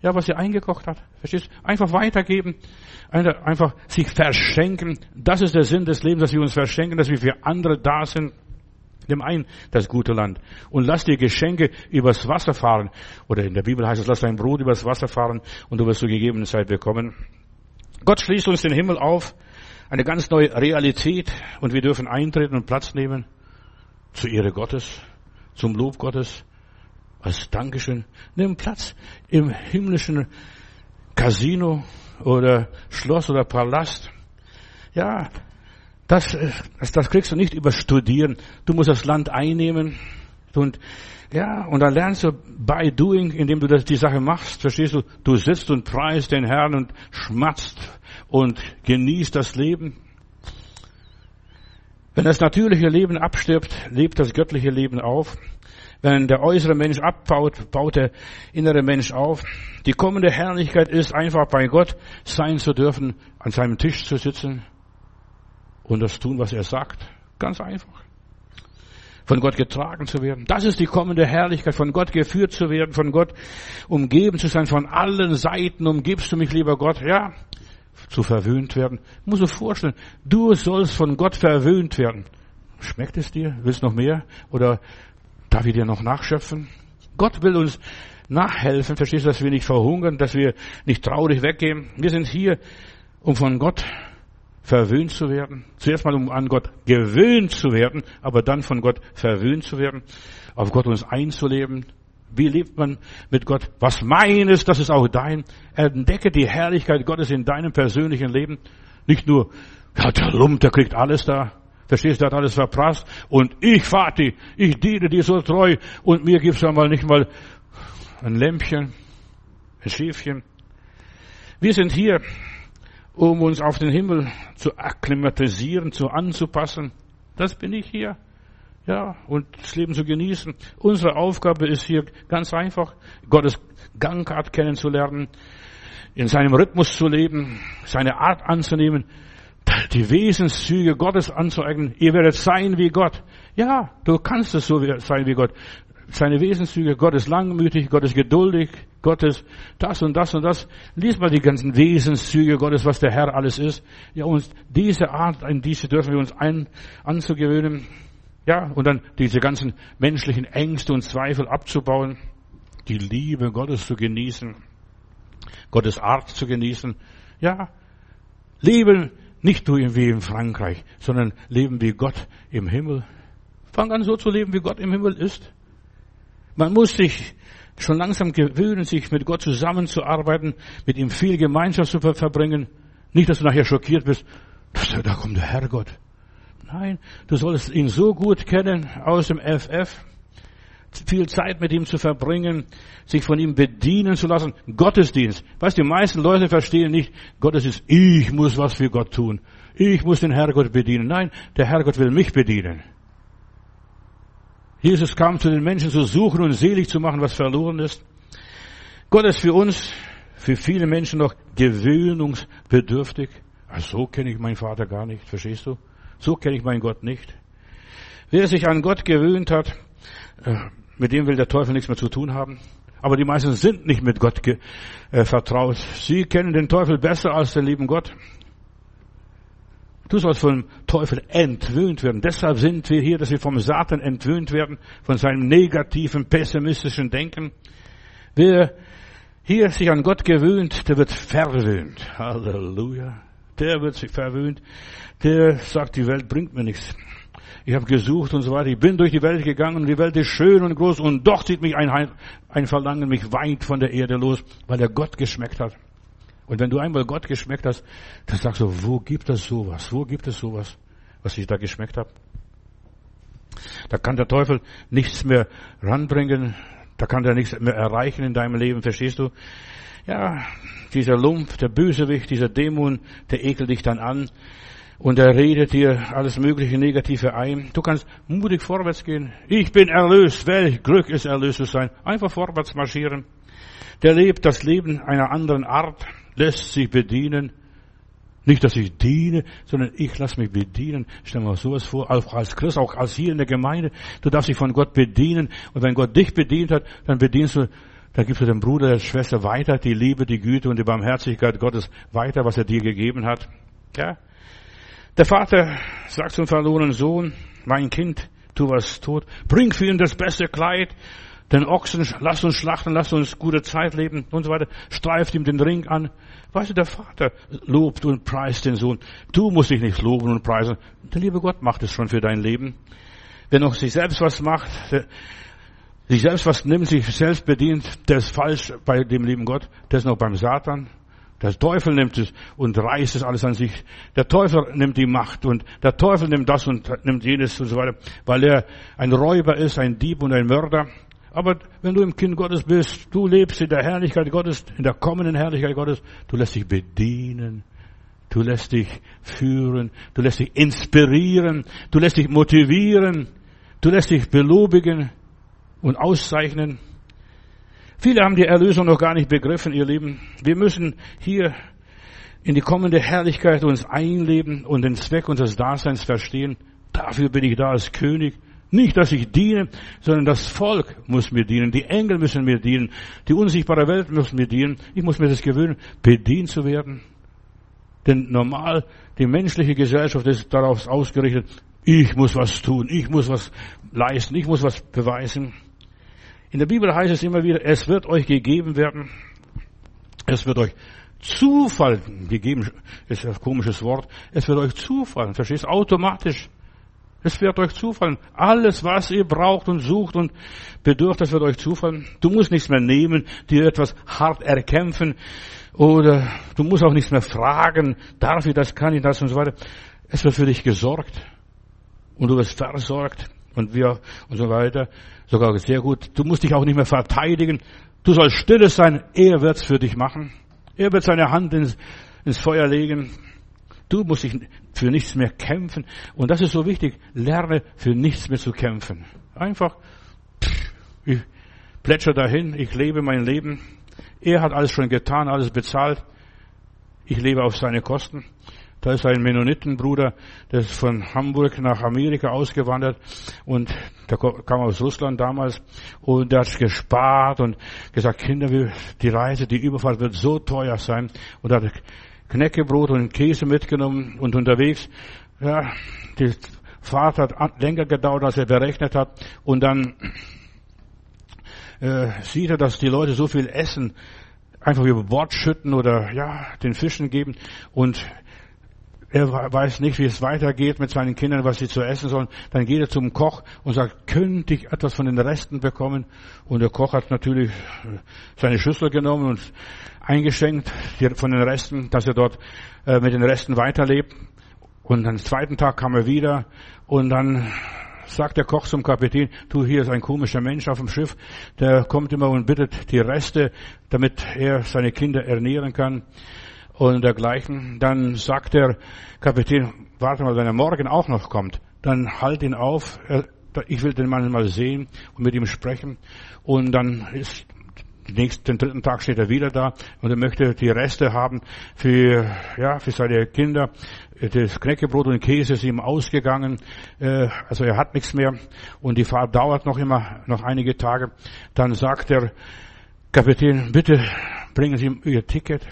Ja, was sie eingekocht hat. Verstehst? Einfach weitergeben. Einfach sich verschenken. Das ist der Sinn des Lebens, dass wir uns verschenken, dass wir für andere da sind. Nimm ein das gute Land und lass dir Geschenke übers Wasser fahren. Oder in der Bibel heißt es, lass dein Brot übers Wasser fahren und du wirst zur gegebenen Zeit bekommen. Gott schließt uns den Himmel auf, eine ganz neue Realität und wir dürfen eintreten und Platz nehmen zur Ehre Gottes, zum Lob Gottes, als Dankeschön. Nimm Platz im himmlischen Casino oder Schloss oder Palast. Ja, das, das, das kriegst du nicht über Studieren. Du musst das Land einnehmen und ja, und dann lernst du by doing, indem du das, die Sache machst, verstehst du? Du sitzt und preist den Herrn und schmatzt und genießt das Leben. Wenn das natürliche Leben abstirbt, lebt das göttliche Leben auf. Wenn der äußere Mensch abbaut, baut der innere Mensch auf. Die kommende Herrlichkeit ist einfach bei Gott sein zu dürfen, an seinem Tisch zu sitzen und das tun, was er sagt. Ganz einfach. Von Gott getragen zu werden. Das ist die kommende Herrlichkeit, von Gott geführt zu werden, von Gott umgeben zu sein, von allen Seiten umgibst du mich, lieber Gott. Ja, zu verwöhnt werden. Muss du vorstellen, du sollst von Gott verwöhnt werden. Schmeckt es dir? Willst noch mehr? Oder Darf ich dir noch nachschöpfen? Gott will uns nachhelfen, verstehst du, dass wir nicht verhungern, dass wir nicht traurig weggehen. Wir sind hier, um von Gott verwöhnt zu werden. Zuerst mal, um an Gott gewöhnt zu werden, aber dann von Gott verwöhnt zu werden, auf Gott uns einzuleben. Wie lebt man mit Gott? Was meines, das ist auch dein. Entdecke die Herrlichkeit Gottes in deinem persönlichen Leben. Nicht nur, ja, der Lump, der kriegt alles da. Verstehst du, der hat alles verprasst. Und ich, Vati, ich diene dir so treu. Und mir gibt's einmal nicht mal ein Lämpchen, ein Schäfchen. Wir sind hier, um uns auf den Himmel zu akklimatisieren, zu anzupassen. Das bin ich hier. Ja, und das Leben zu genießen. Unsere Aufgabe ist hier ganz einfach, Gottes Gangart kennenzulernen, in seinem Rhythmus zu leben, seine Art anzunehmen, die Wesenszüge Gottes anzueignen. Ihr werdet sein wie Gott. Ja, du kannst es so sein wie Gott. Seine Wesenszüge, Gott ist langmütig, Gott ist geduldig, Gott ist das und das und das. Lies mal die ganzen Wesenszüge Gottes, was der Herr alles ist. Ja, und diese Art, in diese dürfen wir uns ein, anzugewöhnen. Ja, und dann diese ganzen menschlichen Ängste und Zweifel abzubauen. Die Liebe Gottes zu genießen. Gottes Art zu genießen. Ja, Leben nicht nur wie in Frankreich, sondern leben wie Gott im Himmel. Fang an so zu leben, wie Gott im Himmel ist. Man muss sich schon langsam gewöhnen, sich mit Gott zusammenzuarbeiten, mit ihm viel Gemeinschaft zu verbringen. Nicht, dass du nachher schockiert bist, da kommt der Herrgott. Nein, du sollst ihn so gut kennen aus dem FF, viel Zeit mit ihm zu verbringen, sich von ihm bedienen zu lassen. Gottesdienst. Weißt du, die meisten Leute verstehen nicht, Gottesdienst, ich muss was für Gott tun. Ich muss den Herrgott bedienen. Nein, der Herrgott will mich bedienen. Jesus kam zu den Menschen zu suchen und selig zu machen, was verloren ist. Gott ist für uns, für viele Menschen noch gewöhnungsbedürftig. Also so kenne ich meinen Vater gar nicht, verstehst du? So kenne ich meinen Gott nicht. Wer sich an Gott gewöhnt hat, äh, mit dem will der Teufel nichts mehr zu tun haben. Aber die meisten sind nicht mit Gott äh, vertraut. Sie kennen den Teufel besser als den lieben Gott. Du sollst vom Teufel entwöhnt werden. Deshalb sind wir hier, dass wir vom Satan entwöhnt werden, von seinem negativen, pessimistischen Denken. Wer hier sich an Gott gewöhnt, der wird verwöhnt. Halleluja. Der wird sich verwöhnt. Der sagt, die Welt bringt mir nichts ich habe gesucht und so weiter. Ich bin durch die Welt gegangen und die Welt ist schön und groß und doch zieht mich ein, ein Verlangen mich weit von der Erde los, weil er Gott geschmeckt hat. Und wenn du einmal Gott geschmeckt hast, dann sagst du, wo gibt es sowas? Wo gibt es sowas, was ich da geschmeckt habe? Da kann der Teufel nichts mehr ranbringen. Da kann er nichts mehr erreichen in deinem Leben, verstehst du? Ja, dieser Lump, der Bösewicht, dieser Dämon, der ekelt dich dann an und er redet dir alles mögliche Negative ein. Du kannst mutig vorwärts gehen. Ich bin erlöst. Welch Glück ist erlöst zu sein. Einfach vorwärts marschieren. Der lebt das Leben einer anderen Art, lässt sich bedienen. Nicht, dass ich diene, sondern ich lasse mich bedienen. Stell mir sowas vor, auch als Christ, auch als hier in der Gemeinde. Du darfst dich von Gott bedienen. Und wenn Gott dich bedient hat, dann bedienst du, dann gibst du dem Bruder, der Schwester weiter die Liebe, die Güte und die Barmherzigkeit Gottes weiter, was er dir gegeben hat. Ja? Der Vater sagt zum verlorenen Sohn, mein Kind, tu was tot, bring für ihn das beste Kleid, den Ochsen, lass uns schlachten, lass uns gute Zeit leben und so weiter, streift ihm den Ring an. Weißt du, der Vater lobt und preist den Sohn. Du musst dich nicht loben und preisen. Der liebe Gott macht es schon für dein Leben. Wenn auch sich selbst was macht, sich selbst was nimmt, sich selbst bedient, der ist falsch bei dem lieben Gott. Der ist noch beim Satan. Der Teufel nimmt es und reißt es alles an sich. Der Teufel nimmt die Macht und der Teufel nimmt das und nimmt jenes und so weiter, weil er ein Räuber ist, ein Dieb und ein Mörder. Aber wenn du im Kind Gottes bist, du lebst in der Herrlichkeit Gottes, in der kommenden Herrlichkeit Gottes, du lässt dich bedienen, du lässt dich führen, du lässt dich inspirieren, du lässt dich motivieren, du lässt dich belobigen und auszeichnen. Viele haben die Erlösung noch gar nicht begriffen, ihr Lieben. Wir müssen hier in die kommende Herrlichkeit uns einleben und den Zweck unseres Daseins verstehen. Dafür bin ich da als König. Nicht, dass ich diene, sondern das Volk muss mir dienen, die Engel müssen mir dienen, die unsichtbare Welt muss mir dienen. Ich muss mir das gewöhnen, bedient zu werden. Denn normal, die menschliche Gesellschaft ist darauf ausgerichtet, ich muss was tun, ich muss was leisten, ich muss was beweisen. In der Bibel heißt es immer wieder, es wird euch gegeben werden, es wird euch Zufall gegeben, ist ein komisches Wort, es wird euch zufallen, verstehst, automatisch. Es wird euch zufallen. Alles, was ihr braucht und sucht und bedürft, das wird euch zufallen. Du musst nichts mehr nehmen, dir etwas hart erkämpfen oder du musst auch nichts mehr fragen, darf ich das, kann ich das und so weiter. Es wird für dich gesorgt und du wirst versorgt und wir und so weiter. Sogar sehr gut. Du musst dich auch nicht mehr verteidigen. Du sollst stille sein. Er wird's für dich machen. Er wird seine Hand ins, ins Feuer legen. Du musst dich für nichts mehr kämpfen. Und das ist so wichtig. Lerne für nichts mehr zu kämpfen. Einfach, ich plätscher dahin, ich lebe mein Leben. Er hat alles schon getan, alles bezahlt. Ich lebe auf seine Kosten. Da ist ein Mennonitenbruder, der ist von Hamburg nach Amerika ausgewandert und der kam aus Russland damals und der hat gespart und gesagt, Kinder, die Reise, die Überfahrt wird so teuer sein und hat Knäckebrot und Käse mitgenommen und unterwegs, ja, die Fahrt hat länger gedauert, als er berechnet hat. Und dann äh, sieht er, dass die Leute so viel essen, einfach über Bord schütten oder ja, den Fischen geben. Und er weiß nicht, wie es weitergeht mit seinen Kindern, was sie zu essen sollen. Dann geht er zum Koch und sagt, könnte ich etwas von den Resten bekommen? Und der Koch hat natürlich äh, seine Schüssel genommen und eingeschenkt von den Resten, dass er dort äh, mit den Resten weiterlebt. Und am zweiten Tag kam er wieder und dann sagt der Koch zum Kapitän, du, hier ist ein komischer Mensch auf dem Schiff, der kommt immer und bittet die Reste, damit er seine Kinder ernähren kann und dergleichen. Dann sagt der Kapitän, warte mal, wenn er morgen auch noch kommt, dann halt ihn auf, ich will den Mann mal sehen und mit ihm sprechen. Und dann ist den dritten Tag steht er wieder da und er möchte die Reste haben für, ja, für seine Kinder. Das Knäckebrot und Käse ist ihm ausgegangen, äh, also er hat nichts mehr und die Fahrt dauert noch immer, noch einige Tage. Dann sagt der Kapitän, bitte bringen Sie ihm Ihr Ticket.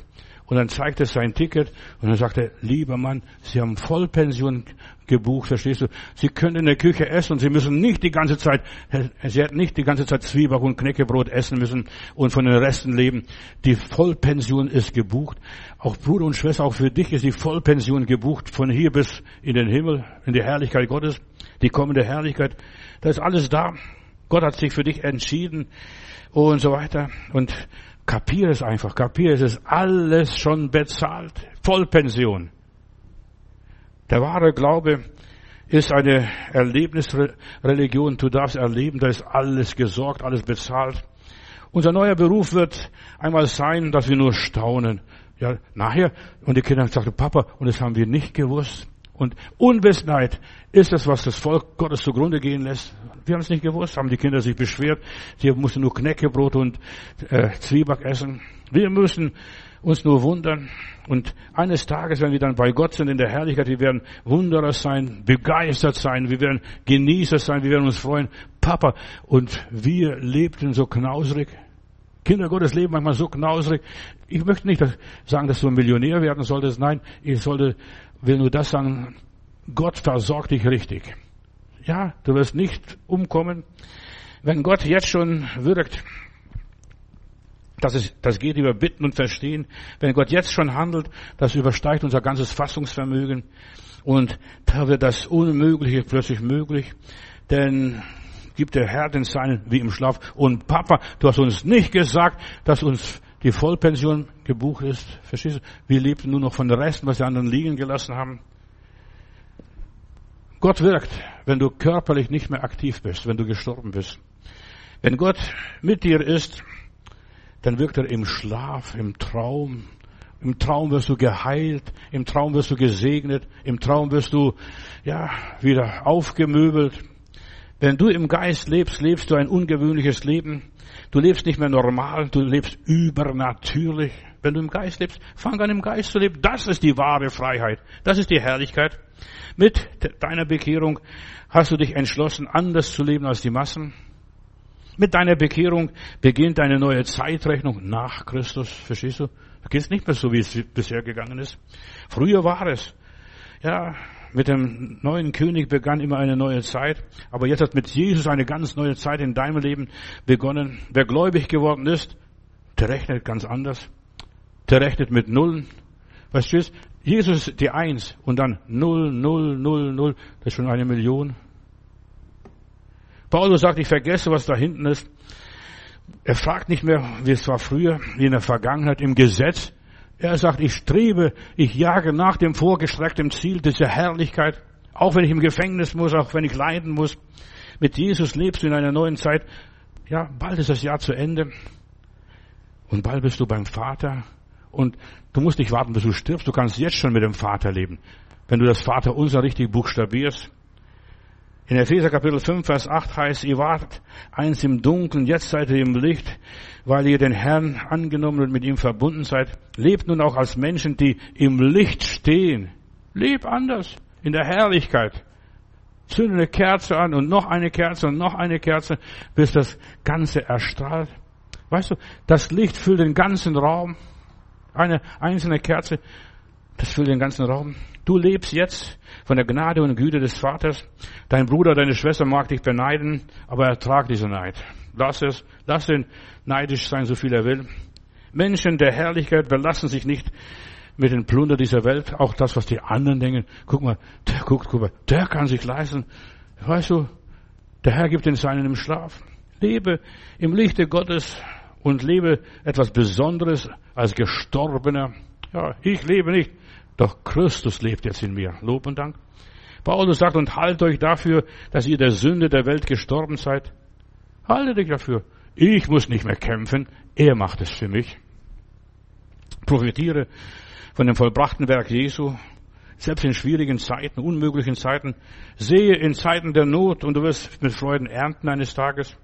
Und dann zeigt er sein Ticket und dann sagt er, lieber Mann, Sie haben Vollpension gebucht, verstehst du? Sie können in der Küche essen und Sie müssen nicht die ganze Zeit, Sie hätten nicht die ganze Zeit Zwieback und Knäckebrot essen müssen und von den Resten leben. Die Vollpension ist gebucht. Auch Bruder und Schwester, auch für dich ist die Vollpension gebucht, von hier bis in den Himmel, in die Herrlichkeit Gottes, die kommende Herrlichkeit. Da ist alles da. Gott hat sich für dich entschieden und so weiter. Und Kapier es einfach, kapier es, ist alles schon bezahlt. Vollpension. Der wahre Glaube ist eine Erlebnisreligion. Du darfst erleben, da ist alles gesorgt, alles bezahlt. Unser neuer Beruf wird einmal sein, dass wir nur staunen. Ja, nachher. Und die Kinder sagten, Papa, und das haben wir nicht gewusst. Und Unwissenheit ist es, was das Volk Gottes zugrunde gehen lässt. Wir haben es nicht gewusst, haben die Kinder sich beschwert. Sie mussten nur Knäckebrot und äh, Zwieback essen. Wir müssen uns nur wundern. Und eines Tages, wenn wir dann bei Gott sind in der Herrlichkeit, wir werden Wunderer sein, begeistert sein, wir werden Genießer sein, wir werden uns freuen. Papa, und wir lebten so knausrig. Kinder Gottes leben manchmal so knausrig. Ich möchte nicht sagen, dass du ein Millionär werden solltest. Nein, ich sollte will nur das sagen, Gott versorgt dich richtig. Ja, du wirst nicht umkommen. Wenn Gott jetzt schon wirkt, das, ist, das geht über Bitten und Verstehen. Wenn Gott jetzt schon handelt, das übersteigt unser ganzes Fassungsvermögen. Und da wird das Unmögliche plötzlich möglich. Denn gibt der Herr den Seinen wie im Schlaf. Und Papa, du hast uns nicht gesagt, dass uns die Vollpension gebucht ist. Verstehst du? Wir lebten nur noch von den Resten, was die anderen liegen gelassen haben. Gott wirkt, wenn du körperlich nicht mehr aktiv bist, wenn du gestorben bist. Wenn Gott mit dir ist, dann wirkt er im Schlaf, im Traum. Im Traum wirst du geheilt, im Traum wirst du gesegnet, im Traum wirst du, ja, wieder aufgemöbelt. Wenn du im Geist lebst, lebst du ein ungewöhnliches Leben. Du lebst nicht mehr normal, du lebst übernatürlich. Wenn du im Geist lebst, fang an im Geist zu leben. Das ist die wahre Freiheit. Das ist die Herrlichkeit. Mit deiner Bekehrung hast du dich entschlossen, anders zu leben als die Massen. Mit deiner Bekehrung beginnt eine neue Zeitrechnung nach Christus. Verstehst du? Du gehst nicht mehr so, wie es bisher gegangen ist. Früher war es. Ja, mit dem neuen König begann immer eine neue Zeit. Aber jetzt hat mit Jesus eine ganz neue Zeit in deinem Leben begonnen. Wer gläubig geworden ist, der rechnet ganz anders. Der rechnet mit Nullen. Weißt du, Jesus ist die Eins und dann Null, Null, Null, Null. Das ist schon eine Million. Paulus sagt, ich vergesse, was da hinten ist. Er fragt nicht mehr, wie es war früher, wie in der Vergangenheit im Gesetz. Er sagt, ich strebe, ich jage nach dem vorgestreckten Ziel dieser Herrlichkeit, auch wenn ich im Gefängnis muss, auch wenn ich leiden muss. Mit Jesus lebst du in einer neuen Zeit. Ja, bald ist das Jahr zu Ende. Und bald bist du beim Vater. Und du musst nicht warten, bis du stirbst. Du kannst jetzt schon mit dem Vater leben. Wenn du das Vater unser richtig buchstabierst. In Epheser Kapitel 5, Vers 8 heißt, ihr wart eins im Dunkeln, jetzt seid ihr im Licht, weil ihr den Herrn angenommen und mit ihm verbunden seid. Lebt nun auch als Menschen, die im Licht stehen. Leb anders, in der Herrlichkeit. Zünde eine Kerze an und noch eine Kerze und noch eine Kerze, bis das Ganze erstrahlt. Weißt du, das Licht füllt den ganzen Raum. Eine einzelne Kerze, das füllt den ganzen Raum. Du lebst jetzt von der Gnade und Güte des Vaters. Dein Bruder, deine Schwester mag dich beneiden, aber ertrag diese Neid. Lass es, lass ihn neidisch sein, so viel er will. Menschen der Herrlichkeit belassen sich nicht mit den Plunder dieser Welt, auch das, was die anderen denken. Guck mal, der guckt, guck mal, der kann sich leisten. Weißt du, der Herr gibt den Seinen im Schlaf. Lebe im Lichte Gottes und lebe etwas Besonderes als Gestorbener. Ja, ich lebe nicht, doch Christus lebt jetzt in mir. Lob und Dank. Paulus sagt, und haltet euch dafür, dass ihr der Sünde der Welt gestorben seid. Haltet euch dafür. Ich muss nicht mehr kämpfen. Er macht es für mich. Profitiere von dem vollbrachten Werk Jesu. Selbst in schwierigen Zeiten, unmöglichen Zeiten. Sehe in Zeiten der Not und du wirst mit Freuden ernten eines Tages.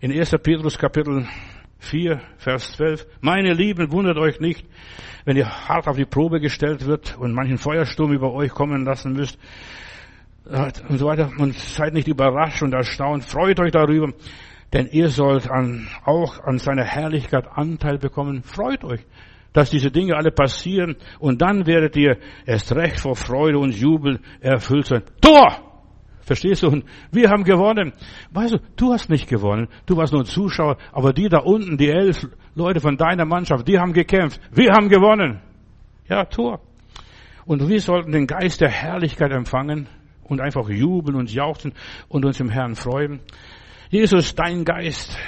In 1. Petrus Kapitel 4, Vers 12. Meine Lieben, wundert euch nicht, wenn ihr hart auf die Probe gestellt wird und manchen Feuersturm über euch kommen lassen müsst und so weiter. Und seid nicht überrascht und erstaunt. Freut euch darüber, denn ihr sollt an, auch an seiner Herrlichkeit Anteil bekommen. Freut euch, dass diese Dinge alle passieren und dann werdet ihr erst recht vor Freude und Jubel erfüllt sein. Tor! Verstehst du? Und wir haben gewonnen. Weißt du, du hast nicht gewonnen. Du warst nur ein Zuschauer. Aber die da unten, die elf Leute von deiner Mannschaft, die haben gekämpft. Wir haben gewonnen. Ja, Tor. Und wir sollten den Geist der Herrlichkeit empfangen und einfach jubeln und jauchzen und uns im Herrn freuen. Jesus, dein Geist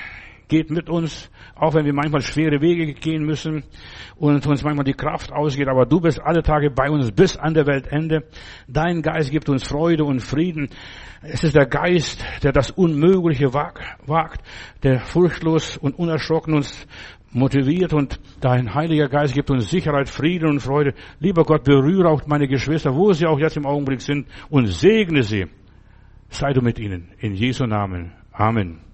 geht mit uns, auch wenn wir manchmal schwere Wege gehen müssen und uns manchmal die Kraft ausgeht, aber du bist alle Tage bei uns bis an der Weltende. Dein Geist gibt uns Freude und Frieden. Es ist der Geist, der das Unmögliche wagt, der furchtlos und unerschrocken uns motiviert und dein Heiliger Geist gibt uns Sicherheit, Frieden und Freude. Lieber Gott, berühre auch meine Geschwister, wo sie auch jetzt im Augenblick sind und segne sie. Sei du mit ihnen. In Jesu Namen. Amen.